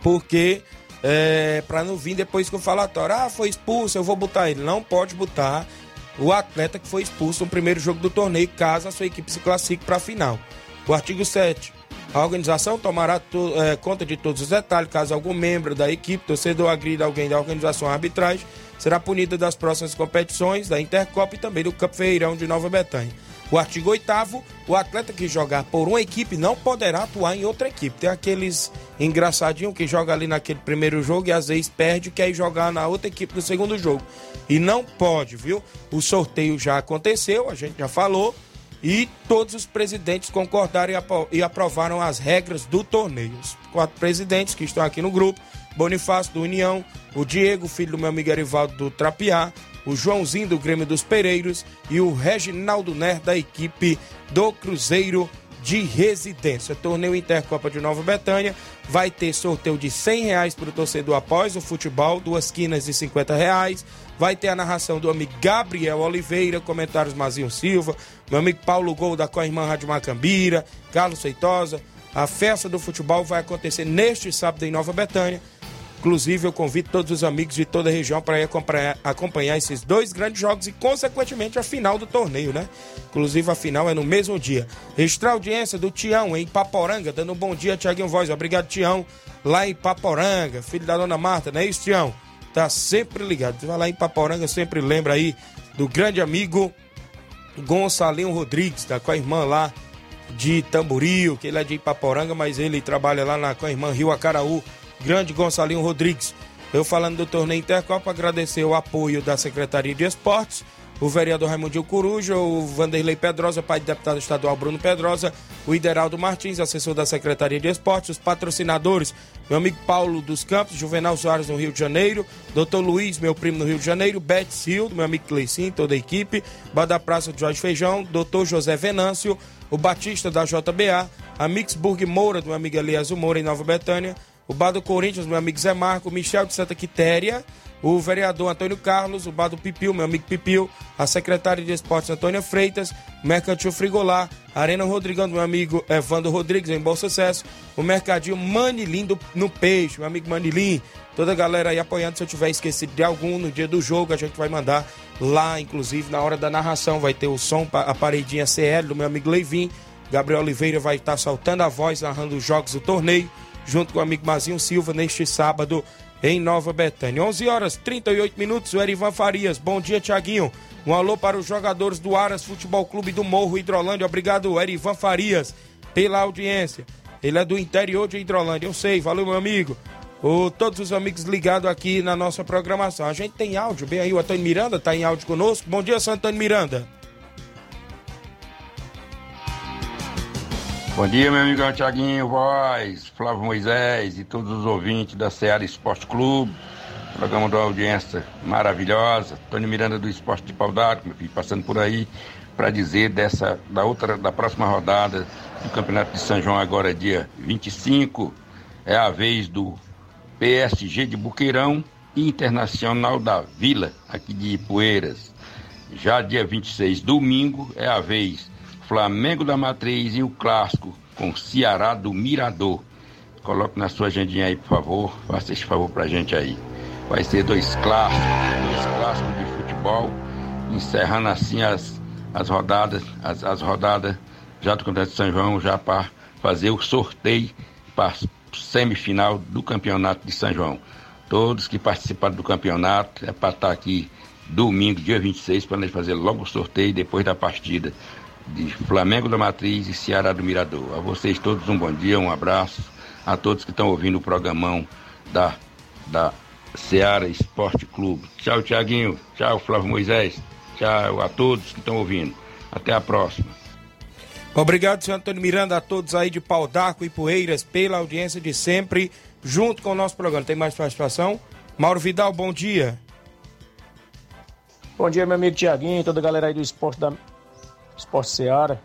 [SPEAKER 2] porque é, para não vir depois que o falatório, ah, foi expulso, eu vou botar ele. Não pode botar o atleta que foi expulso no primeiro jogo do torneio, caso a sua equipe se classifique para a final. O artigo 7. A organização tomará to, é, conta de todos os detalhes, caso algum membro da equipe, torcedor, agrida alguém da organização à arbitragem, será punido das próximas competições da Intercopa e também do Campo Ferreirão de Nova Betânia. O artigo 8 o atleta que jogar por uma equipe não poderá atuar em outra equipe. Tem aqueles engraçadinhos que joga ali naquele primeiro jogo e às vezes perde quer jogar na outra equipe no segundo jogo. E não pode, viu? O sorteio já aconteceu, a gente já falou e todos os presidentes concordaram e aprovaram as regras do torneio. Os quatro presidentes que estão aqui no grupo: Bonifácio do União, o Diego, filho do meu amigo Erivaldo do Trapiá, o Joãozinho do Grêmio dos Pereiros e o Reginaldo Ner da equipe do Cruzeiro de Residência. Torneio Intercopa de Nova Betânia vai ter sorteio de 100 reais para o torcedor após o futebol, duas quinas de 50 reais. Vai ter a narração do amigo Gabriel Oliveira, comentários Mazinho Silva, meu amigo Paulo Gol da Coirmã Rádio Macambira, Carlos Feitosa, A festa do futebol vai acontecer neste sábado em Nova Betânia. Inclusive, eu convido todos os amigos de toda a região para acompanhar, acompanhar esses dois grandes jogos e, consequentemente, a final do torneio, né? Inclusive, a final é no mesmo dia. Registrar audiência do Tião em Paporanga, dando um bom dia, Tiaguinho Voz. Obrigado, Tião, lá em Paporanga, filho da dona Marta, não é isso, Tião? Tá sempre ligado. Vai lá em Paporanga, sempre lembra aí do grande amigo Gonçalinho Rodrigues, tá com a irmã lá de Tamboril, que ele é de Ipaporanga, mas ele trabalha lá na, com a irmã Rio Acaraú grande Gonçalinho Rodrigues. Eu falando do torneio Intercopa, agradecer o apoio da Secretaria de Esportes, o vereador Raimundinho Coruja, o Vanderlei Pedrosa, pai do deputado estadual Bruno Pedrosa, o Ideraldo Martins, assessor da Secretaria de Esportes, os patrocinadores, meu amigo Paulo dos Campos, Juvenal Soares no Rio de Janeiro, doutor Luiz, meu primo no Rio de Janeiro, Beth Sildo, meu amigo Cleicin, toda a equipe, Bada Praça de Jorge Feijão, doutor José Venâncio, o Batista da JBA, a Mixburg Moura, do meu amigo Elias Moura em Nova Betânia, o Bar do Corinthians, meu amigo Zé Marco, Michel de Santa Quitéria, o vereador Antônio Carlos, o Bar do Pipil, meu amigo Pipil, a secretária de Esportes Antônia Freitas, Mercantil Frigolar, Arena Rodrigão, meu amigo Evandro Rodrigues, em Bom Sucesso, o Mercadinho Manilim do, no Peixe, meu amigo Manilim, toda a galera aí apoiando. Se eu tiver esquecido de algum no dia do jogo, a gente vai mandar lá, inclusive na hora da narração, vai ter o som, a paredinha CL do meu amigo Leivin. Gabriel Oliveira vai estar soltando a voz, narrando os jogos do torneio junto com o amigo Mazinho Silva, neste sábado em Nova Betânia. 11 horas 38 minutos, o Erivan Farias. Bom dia, Tiaguinho. Um alô para os jogadores do Aras Futebol Clube do Morro Hidrolândia. Obrigado, Erivan Farias, pela audiência. Ele é do interior de Hidrolândia, eu sei. Valeu, meu amigo. O, todos os amigos ligados aqui na nossa programação. A gente tem áudio, bem aí, o Antônio Miranda está em áudio conosco. Bom dia, Antônio Miranda.
[SPEAKER 5] Bom dia, meu amigo Tiaguinho Voz, Flávio Moisés e todos os ouvintes da Seara Esporte Clube. Programa de audiência maravilhosa. Tony Miranda do Esporte de Pau meu filho, passando por aí para dizer dessa da outra da próxima rodada do Campeonato de São João agora dia 25 é a vez do PSG de Buqueirão Internacional da Vila aqui de Ipueiras. Já dia 26 domingo é a vez Flamengo da Matriz e o clássico com Ceará do Mirador. Coloque na sua agendinha aí, por favor. Faça esse favor pra gente aí. Vai ser dois clássicos, dois clássicos de futebol, encerrando assim as, as rodadas, as, as rodadas já do Campeonato de São João, já para fazer o sorteio para semifinal do Campeonato de São João. Todos que participaram do campeonato, é para estar aqui domingo, dia 26, para nós fazer logo o sorteio depois da partida de Flamengo da Matriz e Ceará do Mirador. A vocês todos um bom dia, um abraço. A todos que estão ouvindo o programão da, da Ceará Esporte Clube. Tchau, Tiaguinho. Tchau, Flávio Moisés. Tchau a todos que estão ouvindo. Até a próxima.
[SPEAKER 2] Obrigado, senhor Antônio Miranda, a todos aí de Pau d'Arco e Poeiras, pela audiência de sempre, junto com o nosso programa. Tem mais participação? Mauro Vidal, bom dia.
[SPEAKER 6] Bom dia, meu amigo Tiaguinho, toda a galera aí do Esporte da, Esporte Seara,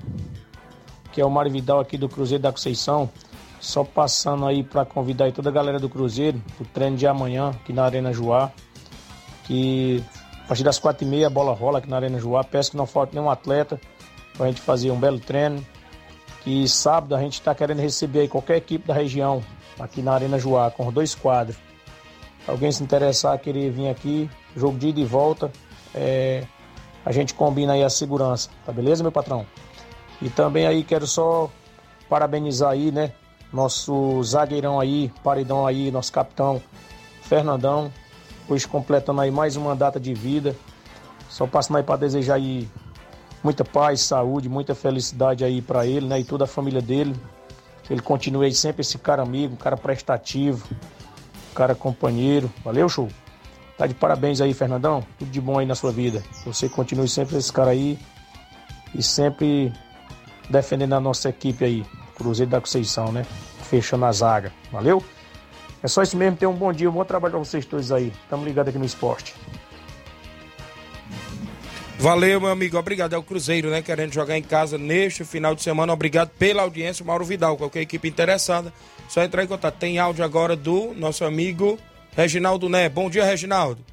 [SPEAKER 6] que é o Mário Vidal aqui do Cruzeiro da Conceição. Só passando aí para convidar aí toda a galera do Cruzeiro o treino de amanhã aqui na Arena Joá. Que a partir das quatro e meia a bola rola aqui na Arena Joá. Peço que não falte nenhum atleta para a gente fazer um belo treino. Que sábado a gente está querendo receber aí qualquer equipe da região aqui na Arena Joá com dois quadros. Alguém se interessar, querer vir aqui, jogo de ida e volta, é, a gente combina aí a segurança, tá beleza, meu patrão? E também aí quero só parabenizar aí, né, nosso zagueirão aí, paredão aí, nosso capitão Fernandão, hoje completando aí mais uma data de vida. Só passando aí para desejar aí muita paz, saúde, muita felicidade aí para ele, né, e toda a família dele. Ele continue aí sempre esse cara amigo, cara prestativo, cara companheiro. Valeu, show! Tá de parabéns aí, Fernandão. Tudo de bom aí na sua vida. Você continue sempre esse cara aí e sempre defendendo a nossa equipe aí, Cruzeiro da Conceição, né? Fechando a zaga. Valeu? É só isso mesmo. Tenha um bom dia, um bom trabalho pra vocês todos aí. Tamo ligado aqui no esporte.
[SPEAKER 2] Valeu, meu amigo. Obrigado. É o Cruzeiro, né? Querendo jogar em casa neste final de semana. Obrigado pela audiência, Mauro Vidal. Qualquer equipe interessada, só entrar em contato. Tem áudio agora do nosso amigo Reginaldo Né. Bom dia, Reginaldo.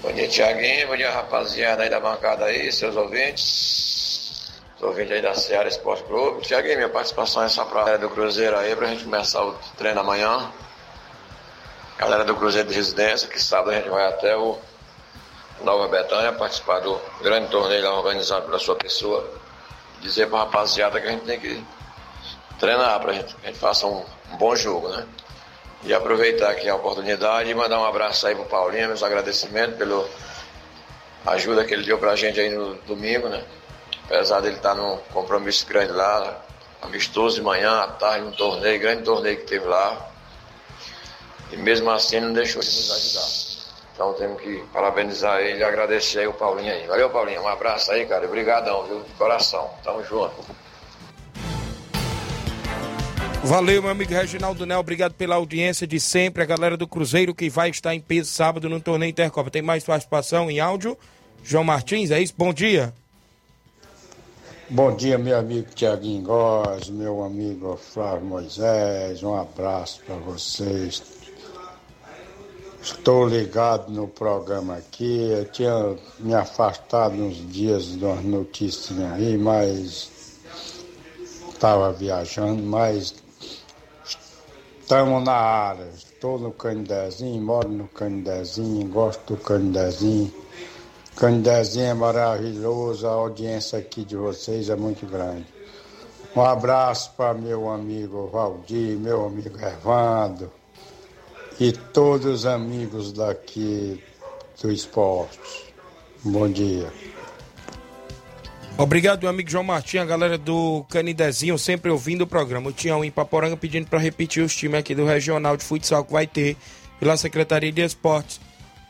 [SPEAKER 7] Bom dia, Tiaguinho. Bom dia, rapaziada aí da bancada aí, seus ouvintes. ouvinte aí da Ceará Esporte Clube. Tiaguinho, minha participação é só para a galera do Cruzeiro aí, para a gente começar o treino amanhã. Galera do Cruzeiro de Residência, que sábado a gente vai até o Nova Betânia participar do grande torneio lá organizado pela sua pessoa. Dizer para a rapaziada que a gente tem que treinar para gente, que a gente faça um, um bom jogo, né? E aproveitar aqui a oportunidade e mandar um abraço aí pro Paulinho, meus agradecimentos pela ajuda que ele deu pra gente aí no domingo, né? Apesar dele estar num compromisso grande lá, amistoso de manhã, à tarde, um torneio, grande torneio que teve lá. E mesmo assim não deixou de nos ajudar. Então temos que parabenizar ele e agradecer aí o Paulinho aí. Valeu, Paulinho. Um abraço aí, cara. Obrigadão, viu? De coração. Tamo junto.
[SPEAKER 2] Valeu, meu amigo Reginaldo Nel, obrigado pela audiência de sempre. A galera do Cruzeiro que vai estar em peso sábado no torneio Intercopa. Tem mais participação em áudio? João Martins, é isso? Bom dia.
[SPEAKER 8] Bom dia, meu amigo Tiaguinho Góes, meu amigo Flávio Moisés, um abraço para vocês. Estou ligado no programa aqui. Eu tinha me afastado uns dias de umas notícias aí, mas estava viajando, mas Estamos na área. Estou no Canidezinho, moro no Canidezinho, gosto do Canidezinho. Canidezinho é maravilhoso, a audiência aqui de vocês é muito grande. Um abraço para meu amigo Valdir, meu amigo Evandro e todos os amigos daqui do esporte. Bom dia.
[SPEAKER 2] Obrigado, meu amigo João Martins, a galera do Canidezinho, sempre ouvindo o programa. O Tião em Paporanga pedindo para repetir os times aqui do Regional de Futsal que vai ter pela Secretaria de Esportes.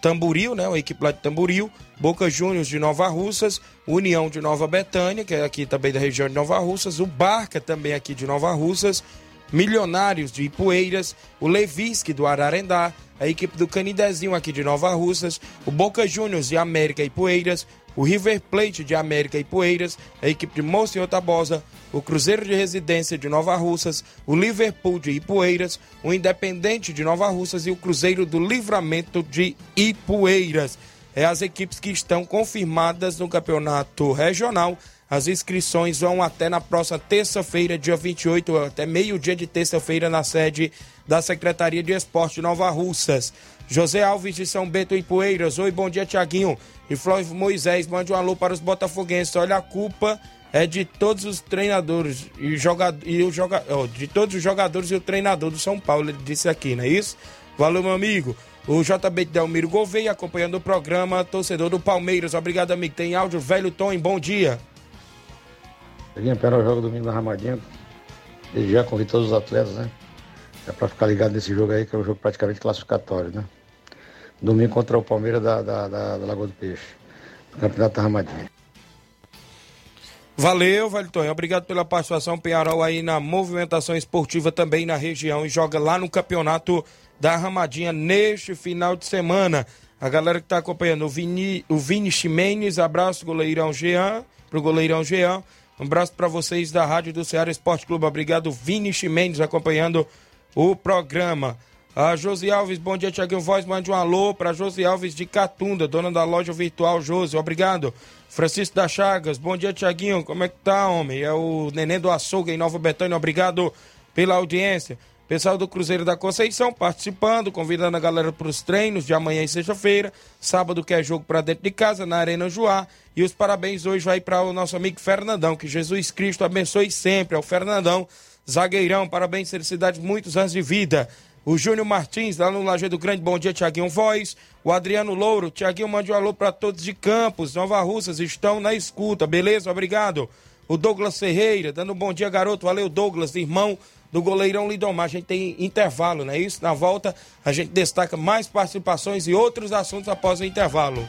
[SPEAKER 2] Tamburil, né? A equipe lá de Tamburil, Boca Juniors de Nova Russas, União de Nova Betânia, que é aqui também da região de Nova Russas, o Barca também aqui de Nova Russas, Milionários de Ipueiras, o Levisque do Ararendá, a equipe do Canidezinho aqui de Nova Russas, o Boca Juniors de América Ipueiras, o River Plate de América e Poeiras, a equipe de Monsenhor Tabosa, o Cruzeiro de Residência de Nova Russas, o Liverpool de Ipueiras, o Independente de Nova Russas e o Cruzeiro do Livramento de Ipueiras. É as equipes que estão confirmadas no campeonato regional. As inscrições vão até na próxima terça-feira, dia 28, até meio-dia de terça-feira, na sede da Secretaria de Esporte de Nova Russas. José Alves de São Bento em Poeiras. Oi, bom dia, Tiaguinho. E Flávio Moisés, mande um alô para os botafoguenses. Olha, a culpa é de todos os treinadores e, joga, e o joga, oh, de todos os jogadores e o treinador do São Paulo, ele disse aqui, não é isso? Valeu, meu amigo. O JB Delmiro Gouveia acompanhando o programa, torcedor do Palmeiras. Obrigado, amigo. Tem áudio, velho Tom, bom dia.
[SPEAKER 9] Vinha para o jogo domingo da Ramadinha. Ele já convidei todos os atletas, né? É para ficar ligado nesse jogo aí, que é um jogo praticamente classificatório, né? Domingo contra o Palmeiras da, da, da, da Lagoa do Peixe. Campeonato da Ramadinha.
[SPEAKER 2] Valeu, Tonho. Obrigado pela participação. Penharol aí na movimentação esportiva também na região e joga lá no campeonato da Ramadinha neste final de semana. A galera que está acompanhando, o Vini, o Vini Ximenes, abraço, goleirão Jean, pro goleirão Jean. Um abraço para vocês da Rádio do Ceará Esporte Clube. Obrigado, Vini Ximenes, acompanhando o programa. A Josi Alves, bom dia, Tiaguinho Voz. Mande um alô para Josi Alves de Catunda, dona da loja virtual Josi. Obrigado. Francisco da Chagas, bom dia, Tiaguinho. Como é que tá, homem? É o Neném do Açougue em Nova Betânia. Obrigado pela audiência. Pessoal do Cruzeiro da Conceição participando, convidando a galera para os treinos de amanhã e sexta-feira. Sábado que é jogo para dentro de casa, na Arena Joá. E os parabéns hoje vai para o nosso amigo Fernandão. Que Jesus Cristo abençoe sempre. É o Fernandão, zagueirão. Parabéns, felicidades, muitos anos de vida. O Júnior Martins, lá no Lajeado Grande, bom dia, Tiaguinho Voz. O Adriano Louro, Tiaguinho, mande um alô para todos de Campos, Nova Russas, estão na escuta, beleza? Obrigado. O Douglas Ferreira, dando um bom dia, garoto. Valeu, Douglas, irmão do goleirão Lidomar. A gente tem intervalo, não é isso? Na volta, a gente destaca mais participações e outros assuntos após o intervalo.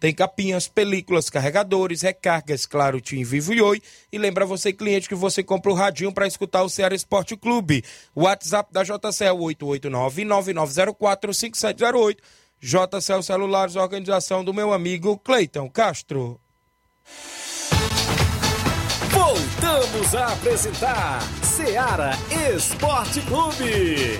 [SPEAKER 2] tem capinhas, películas, carregadores, recargas, claro, Tim Vivo e Oi. E lembra você, cliente, que você compra o radinho para escutar o Ceará Esporte Clube. WhatsApp da JCL 889-9904-5708. JCL Celulares, organização do meu amigo Cleiton Castro.
[SPEAKER 3] Voltamos a apresentar Ceará Esporte Clube.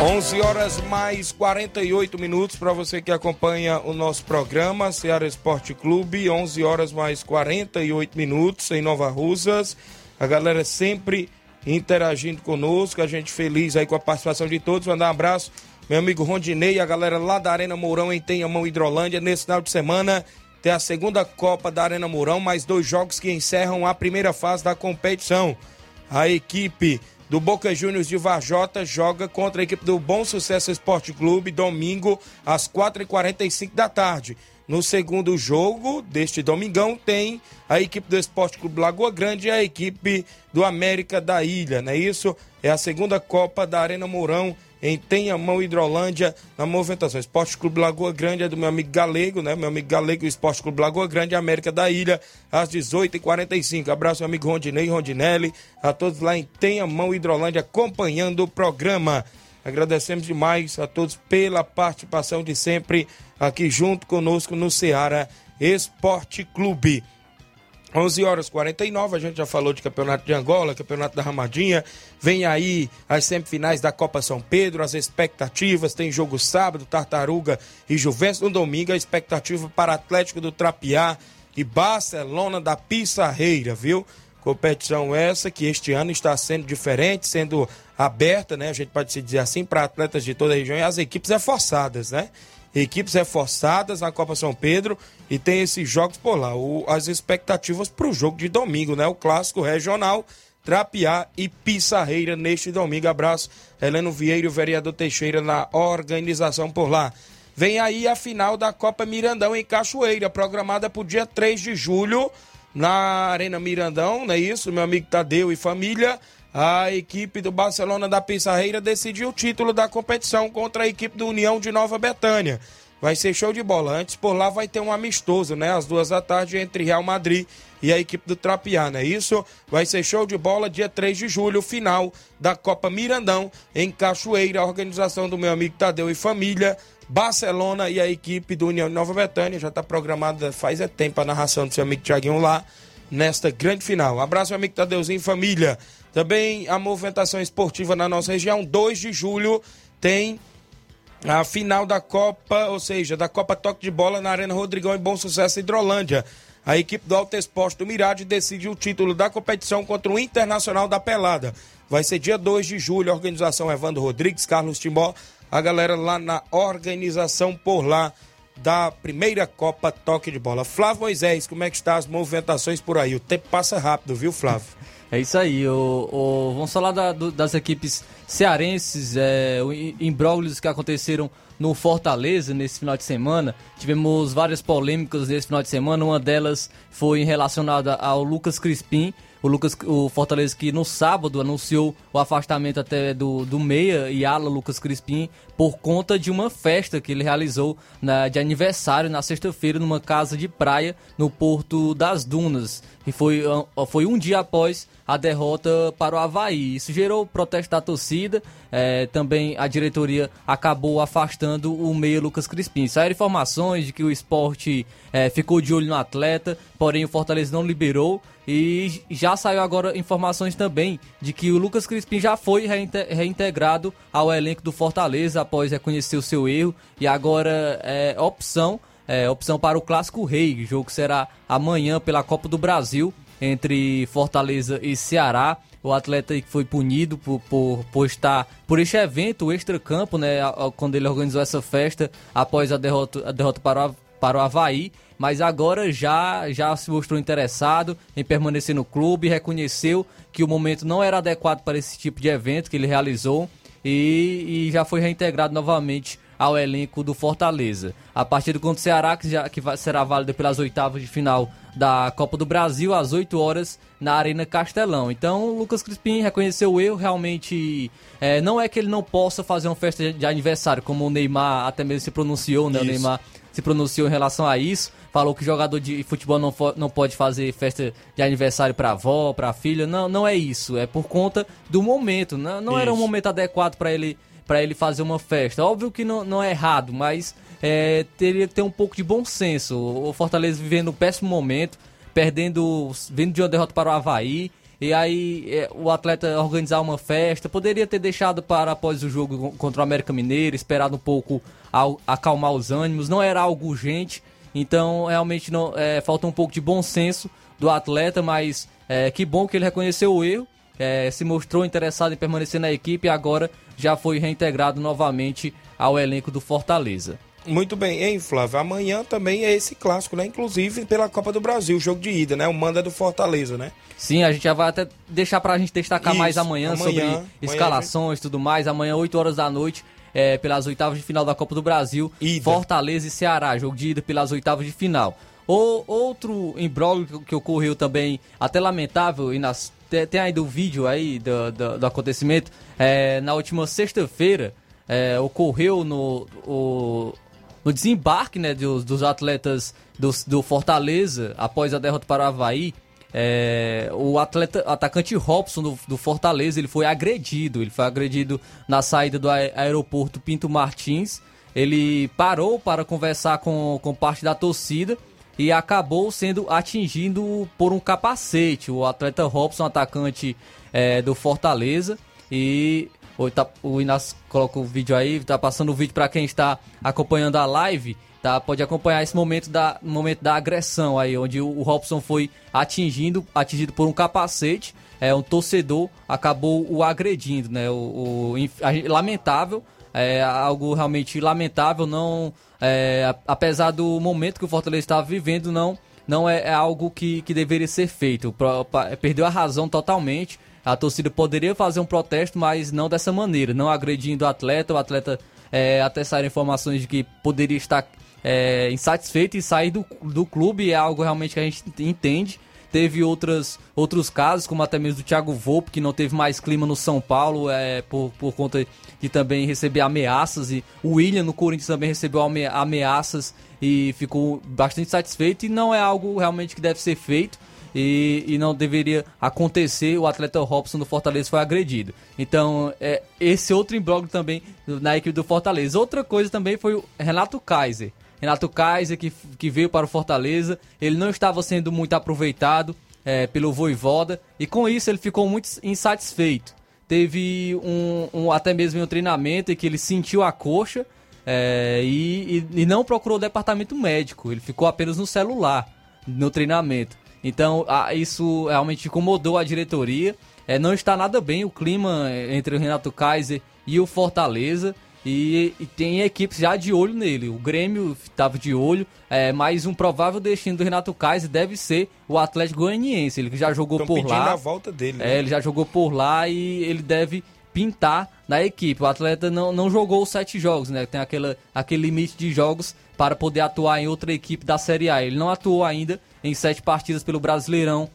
[SPEAKER 2] 11 horas mais 48 minutos para você que acompanha o nosso programa Ceará Esporte Clube, 11 horas mais 48 minutos em Nova Russas. A galera sempre interagindo conosco, a gente feliz aí com a participação de todos. Mandar um abraço, meu amigo Rondinei, a galera lá da Arena Mourão em Tenhamão Hidrolândia. Nesse final de semana tem a segunda Copa da Arena Mourão, mais dois jogos que encerram a primeira fase da competição. A equipe do Boca Juniors de Varjota joga contra a equipe do Bom Sucesso Esporte Clube domingo às 4h45 da tarde. No segundo jogo deste domingão tem a equipe do Esporte Clube Lagoa Grande e a equipe do América da Ilha, não é isso? É a segunda Copa da Arena Mourão em Tenhamão, Hidrolândia, na movimentação. Esporte Clube Lagoa Grande é do meu amigo Galego, né? Meu amigo Galego, Esporte Clube Lagoa Grande, América da Ilha, às 18h45. Abraço, meu amigo Rondinei, Rondinelli, a todos lá em Tenhamão, Hidrolândia, acompanhando o programa. Agradecemos demais a todos pela participação de sempre aqui junto conosco no Ceará Esporte Clube. 11 horas 49, a gente já falou de Campeonato de Angola, Campeonato da Ramadinha. Vem aí as semifinais da Copa São Pedro, as expectativas. Tem jogo sábado, Tartaruga e Juventus. No domingo, a expectativa para Atlético do Trapiá e Barcelona da Pissarreira, viu? Competição essa que este ano está sendo diferente, sendo aberta, né? A gente pode se dizer assim, para atletas de toda a região e as equipes reforçadas, né? Equipes reforçadas na Copa São Pedro e tem esses jogos por lá. O, as expectativas para o jogo de domingo, né? O clássico regional, Trapiá e Pissarreira neste domingo. Abraço, Heleno Vieira e o vereador Teixeira na organização por lá. Vem aí a final da Copa Mirandão em Cachoeira, programada para o dia 3 de julho na Arena Mirandão, não é isso? Meu amigo Tadeu e família a equipe do Barcelona da Pissarreira decidiu o título da competição contra a equipe do União de Nova Betânia. Vai ser show de bola. Antes por lá vai ter um amistoso, né? Às duas da tarde entre Real Madrid e a equipe do Trapiá, né? Isso vai ser show de bola dia 3 de julho, final da Copa Mirandão em Cachoeira, a organização do meu amigo Tadeu e família. Barcelona e a equipe do União de Nova Betânia já está programada faz é tempo a narração do seu amigo Tiaguinho lá nesta grande final. Abraço, meu amigo Tadeuzinho e família. Também a movimentação esportiva na nossa região, 2 de julho, tem a final da Copa, ou seja, da Copa Toque de Bola na Arena Rodrigão em Bom Sucesso Hidrolândia. A equipe do Alto Esporte do Mirade decide o título da competição contra o Internacional da Pelada. Vai ser dia 2 de julho, organização Evandro Rodrigues, Carlos Timbó, a galera lá na organização por lá da primeira Copa Toque de Bola. Flávio Moisés, como é que está as movimentações por aí? O tempo passa rápido, viu, Flávio?
[SPEAKER 1] É isso aí. O, o vamos falar da, do, das equipes cearenses, é, imbróglios que aconteceram no Fortaleza nesse final de semana. Tivemos várias polêmicas nesse final de semana. Uma delas foi relacionada ao Lucas Crispim, o Lucas, o Fortaleza que no sábado anunciou o afastamento até do, do meia e ala Lucas Crispim por conta de uma festa que ele realizou na, de aniversário na sexta-feira numa casa de praia no Porto das Dunas. E foi, foi um dia após a derrota para o Havaí. Isso gerou protesto da torcida, é, também a diretoria acabou afastando o meia Lucas Crispim. Saíram informações de que o esporte é, ficou de olho no atleta, porém o Fortaleza não liberou. E já saiu agora informações também de que o Lucas Crispim já foi reintegrado ao elenco do Fortaleza após reconhecer o seu erro e agora é opção, é, opção para o Clássico Rei, jogo que será amanhã pela Copa do Brasil entre Fortaleza e Ceará. O atleta que foi punido por, por, por estar por este evento extra-campo, né? Quando ele organizou essa festa após a derrota, a derrota para, o, para o Havaí. Mas agora já, já se mostrou interessado em permanecer no clube, reconheceu que o momento não era adequado para esse tipo de evento que ele realizou e, e já foi reintegrado novamente ao elenco do Fortaleza. A partida contra o Ceará, que, já, que vai, será válida pelas oitavas de final da Copa do Brasil, às 8 horas, na Arena Castelão. Então, o Lucas Crispim reconheceu o erro, realmente é, não é que ele não possa fazer uma festa de aniversário, como o Neymar até mesmo se pronunciou, né? Isso. O Neymar se pronunciou em relação a isso, falou que jogador de futebol não, não pode fazer festa de aniversário para avó, para filha. Não, não é isso, é por conta do momento. Não, não era um momento adequado para ele para ele fazer uma festa. Óbvio que não, não é errado, mas é, teria que ter um pouco de bom senso. O Fortaleza vivendo um péssimo momento, perdendo, vindo de uma derrota para o Havaí. E aí é, o atleta organizar uma festa, poderia ter deixado para após o jogo contra o América Mineiro, esperado um pouco ao, acalmar os ânimos, não era algo urgente, então realmente não, é, falta um pouco de bom senso do atleta, mas é, que bom que ele reconheceu o erro, é, se mostrou interessado em permanecer na equipe e agora já foi reintegrado novamente ao elenco do Fortaleza.
[SPEAKER 2] Muito bem, hein, Flávio? Amanhã também é esse clássico, né? Inclusive pela Copa do Brasil, jogo de ida, né? O manda do Fortaleza, né?
[SPEAKER 1] Sim, a gente já vai até deixar pra gente destacar Isso, mais amanhã, amanhã sobre amanhã escalações e tudo mais. Amanhã, 8 horas da noite, é, pelas oitavas de final da Copa do Brasil. Ida. Fortaleza e Ceará, jogo de ida pelas oitavas de final. O, outro imbróglio que, ocorreu também, até lamentável, e nas, tem, aí do vídeo aí do, do, do acontecimento, é, na última sexta-feira, é, ocorreu no, o, no desembarque né, dos, dos atletas do, Fortaleza após a derrota para o Havaí. É, o atleta, atacante Robson do, do, Fortaleza ele foi agredido. Ele foi agredido na saída do aeroporto Pinto Martins. Ele parou para conversar com, com parte da torcida e acabou sendo atingido por um capacete. O atleta Robson, atacante é, do Fortaleza, e o, tá, o Inácio coloca o vídeo aí, tá passando o vídeo para quem está acompanhando a live, tá? Pode acompanhar esse momento da, momento da agressão aí, onde o, o Robson foi atingindo, atingido por um capacete, é um torcedor acabou o agredindo, né? O, o lamentável, é algo realmente lamentável, não é, apesar do momento que o Fortaleza estava vivendo, não não é, é algo que, que deveria ser feito. Perdeu a razão totalmente a torcida poderia fazer um protesto, mas não dessa maneira, não agredindo o atleta. O atleta é, até saíram informações de que poderia estar é, insatisfeito e sair do, do clube, é algo realmente que a gente entende. Teve outras, outros casos, como até mesmo do Thiago Volpe, que não teve mais clima no São Paulo, é, por, por conta de também receber ameaças. E o William no Corinthians também recebeu ameaças e ficou bastante satisfeito. E não é algo realmente que deve ser feito e, e não deveria acontecer. O atleta Robson do Fortaleza foi agredido. Então, é, esse outro imbróglio também na equipe do Fortaleza. Outra coisa também foi o Renato Kaiser. Renato Kaiser, que, que veio para o Fortaleza, ele não estava sendo muito aproveitado é, pelo Voivoda e com isso ele ficou muito insatisfeito. Teve um, um até mesmo um treinamento em que ele sentiu a coxa é, e, e, e não procurou o departamento médico, ele ficou apenas no celular no treinamento. Então, isso realmente incomodou a diretoria. É, não está nada bem o clima entre o Renato Kaiser e o Fortaleza. E, e, tem equipes já de olho nele. O Grêmio estava de olho, é, mas um provável destino do Renato Kaiser deve ser o Atlético Goianiense. Ele já jogou Estão por lá.
[SPEAKER 2] a volta dele.
[SPEAKER 1] É, né? ele já jogou por lá e ele deve pintar na equipe. O atleta não, não jogou os sete jogos, né? Tem aquela, aquele limite de jogos para poder atuar em outra equipe da Série A. Ele não atuou ainda em sete partidas pelo Brasileirão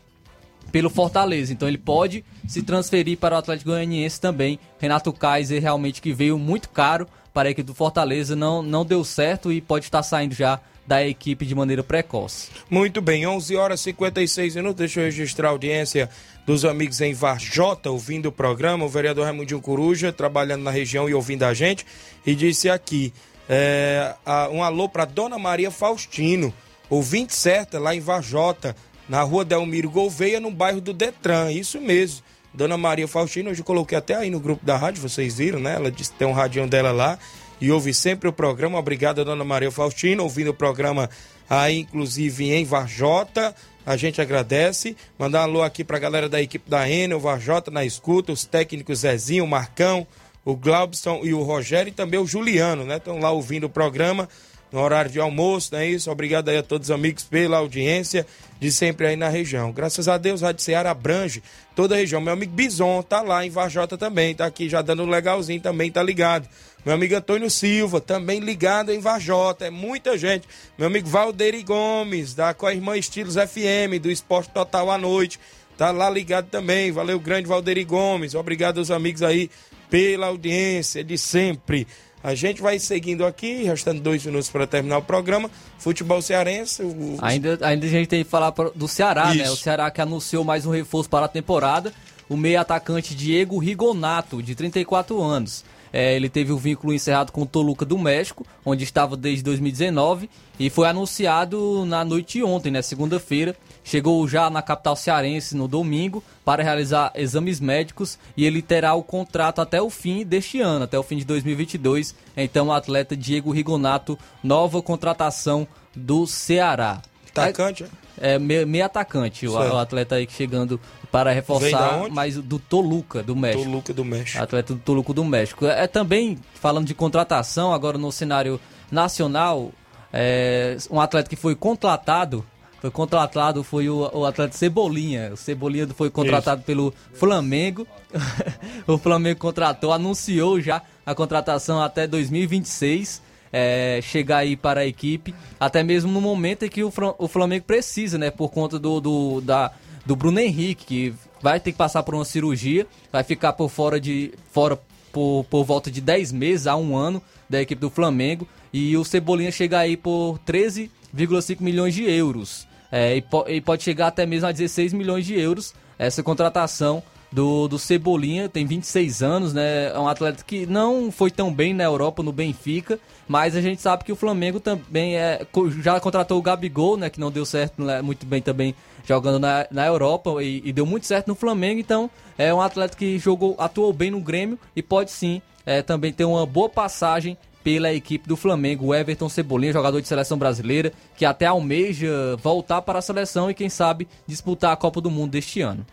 [SPEAKER 1] pelo Fortaleza. Então ele pode se transferir para o Atlético Goianiense também. Renato Kaiser realmente que veio muito caro para a equipe do Fortaleza, não, não deu certo e pode estar saindo já da equipe de maneira precoce.
[SPEAKER 2] Muito bem, 11 horas e 56 minutos. Deixa eu registrar a audiência dos amigos em Varjota, ouvindo o programa. O vereador Raimundinho Coruja, trabalhando na região e ouvindo a gente, e disse aqui: é, um alô para Dona Maria Faustino, ouvinte certa, lá em Varjota, na rua Delmiro Gouveia, no bairro do Detran. Isso mesmo. Dona Maria Faustino, hoje eu coloquei até aí no grupo da rádio, vocês viram, né? Ela disse que tem um radião dela lá e ouve sempre o programa. Obrigado, Dona Maria Faustino, ouvindo o programa aí, inclusive em Varjota. A gente agradece. Mandar um alô aqui pra galera da equipe da Enel, Varjota na escuta, os técnicos Zezinho, Marcão, o Glaubson e o Rogério e também o Juliano, né? Estão lá ouvindo o programa no horário de almoço, não é isso? Obrigado aí a todos os amigos pela audiência de sempre aí na região. Graças a Deus, a Rádio Ceará abrange toda a região. Meu amigo Bison tá lá em Varjota também, tá aqui já dando legalzinho também, tá ligado. Meu amigo Antônio Silva, também ligado em Varjota, é muita gente. Meu amigo Valderi Gomes, da Coirmã Estilos FM, do Esporte Total à Noite, tá lá ligado também. Valeu, grande Valderi Gomes. Obrigado aos amigos aí pela audiência de sempre. A gente vai seguindo aqui, restando dois minutos para terminar o programa. Futebol cearense. O...
[SPEAKER 1] Ainda, ainda a gente tem que falar do Ceará, Isso. né? O Ceará que anunciou mais um reforço para a temporada. O meio atacante Diego Rigonato, de 34 anos. É, ele teve o vínculo encerrado com o Toluca do México, onde estava desde 2019, e foi anunciado na noite de ontem, né, segunda-feira. Chegou já na capital cearense no domingo para realizar exames médicos e ele terá o contrato até o fim deste ano, até o fim de 2022. Então, o atleta Diego Rigonato, nova contratação do Ceará.
[SPEAKER 2] Atacante,
[SPEAKER 1] é? É, meio, meio atacante, o, o, atleta aí chegando para reforçar, mas do Toluca, do México.
[SPEAKER 2] Toluca do México.
[SPEAKER 1] Atleta do Toluca do México. É, é também, falando de contratação, agora no cenário nacional, é, um atleta que foi contratado, foi contratado, foi o, o atleta Cebolinha. O Cebolinha foi contratado Isso. pelo Flamengo. o Flamengo contratou, anunciou já a contratação até 2026. É, chegar aí para a equipe, até mesmo no momento em que o, o Flamengo precisa, né? Por conta do, do da, do Bruno Henrique, que vai ter que passar por uma cirurgia, vai ficar por fora de fora por, por volta de 10 meses a um ano da equipe do Flamengo. E o Cebolinha chega aí por 13,5 milhões de euros. É, e, po e, pode chegar até mesmo a 16 milhões de euros essa contratação do, do Cebolinha, tem 26 anos, né? É um atleta que não foi tão bem na Europa, no Benfica, mas a gente sabe que o Flamengo também é, já contratou o Gabigol, né? Que não deu certo né, muito bem também jogando na, na Europa e, e, deu muito certo no Flamengo, então é um atleta que jogou, atuou bem no Grêmio e pode sim é, também ter uma boa passagem pela equipe do Flamengo, Everton Cebolinha, jogador de seleção brasileira, que até almeja voltar para a seleção e quem sabe disputar a Copa do Mundo deste ano.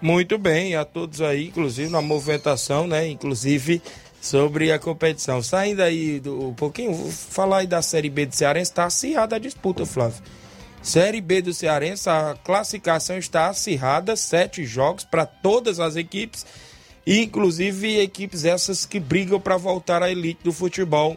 [SPEAKER 2] Muito bem, a todos aí, inclusive na movimentação, né? Inclusive sobre a competição. Saindo aí do um pouquinho, vou falar aí da Série B do Cearense, está acirrada a disputa, Flávio. Série B do Cearense, a classificação está acirrada, sete jogos para todas as equipes, inclusive equipes essas que brigam para voltar à elite do futebol,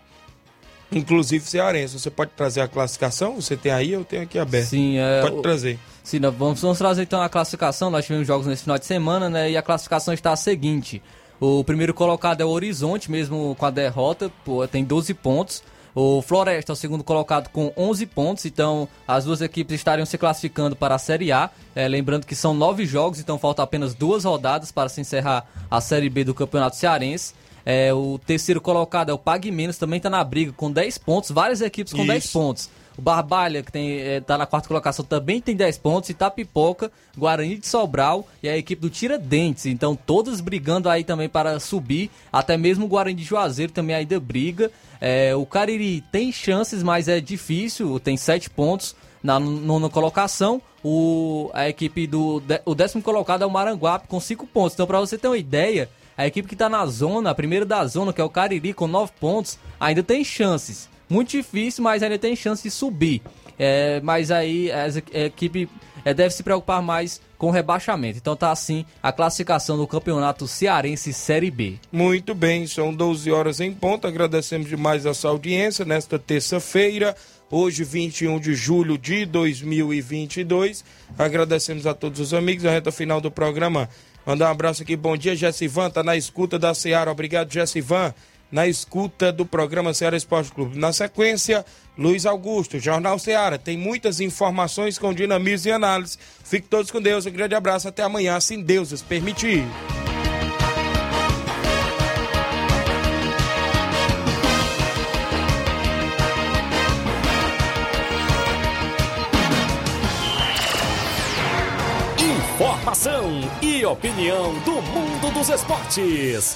[SPEAKER 2] inclusive cearense. Você pode trazer a classificação? Você tem aí? Eu tenho aqui aberto.
[SPEAKER 1] Sim, é.
[SPEAKER 2] Pode trazer.
[SPEAKER 1] Sim, vamos, vamos trazer então a classificação. Nós tivemos jogos nesse final de semana, né? E a classificação está a seguinte: o primeiro colocado é o Horizonte, mesmo com a derrota, pô, tem 12 pontos. O Floresta é o segundo colocado com 11 pontos, então as duas equipes estariam se classificando para a Série A. É, lembrando que são nove jogos, então falta apenas duas rodadas para se encerrar a Série B do Campeonato Cearense. É, o terceiro colocado é o Pague Menos, também está na briga com 10 pontos, várias equipes com Isso. 10 pontos. O Barbalha, que tem, é, tá na quarta colocação, também tem 10 pontos. Itapipoca, Guarani de Sobral e a equipe do Tiradentes. Então, todas brigando aí também para subir. Até mesmo o Guarani de Juazeiro também ainda briga. É, o Cariri tem chances, mas é difícil. Tem 7 pontos na nona colocação. O, a equipe do. O décimo colocado é o Maranguape com 5 pontos. Então, para você ter uma ideia, a equipe que está na zona, a primeira da zona, que é o Cariri, com 9 pontos, ainda tem chances. Muito difícil, mas ainda tem chance de subir. É, mas aí a equipe é, deve se preocupar mais com rebaixamento. Então tá assim a classificação do Campeonato Cearense Série B.
[SPEAKER 2] Muito bem, são 12 horas em ponto. Agradecemos demais a sua audiência nesta terça-feira, hoje 21 de julho de 2022. Agradecemos a todos os amigos. A reta final do programa. Mandar um abraço aqui, bom dia, Jessivan, tá na escuta da Seara. Obrigado, Jessivan na escuta do programa Ceará Esporte Clube. Na sequência, Luiz Augusto, Jornal Ceará. Tem muitas informações com dinamismo e análise. Fique todos com Deus. Um grande abraço. Até amanhã, se Deus os permitir.
[SPEAKER 3] Informação e opinião do mundo dos esportes.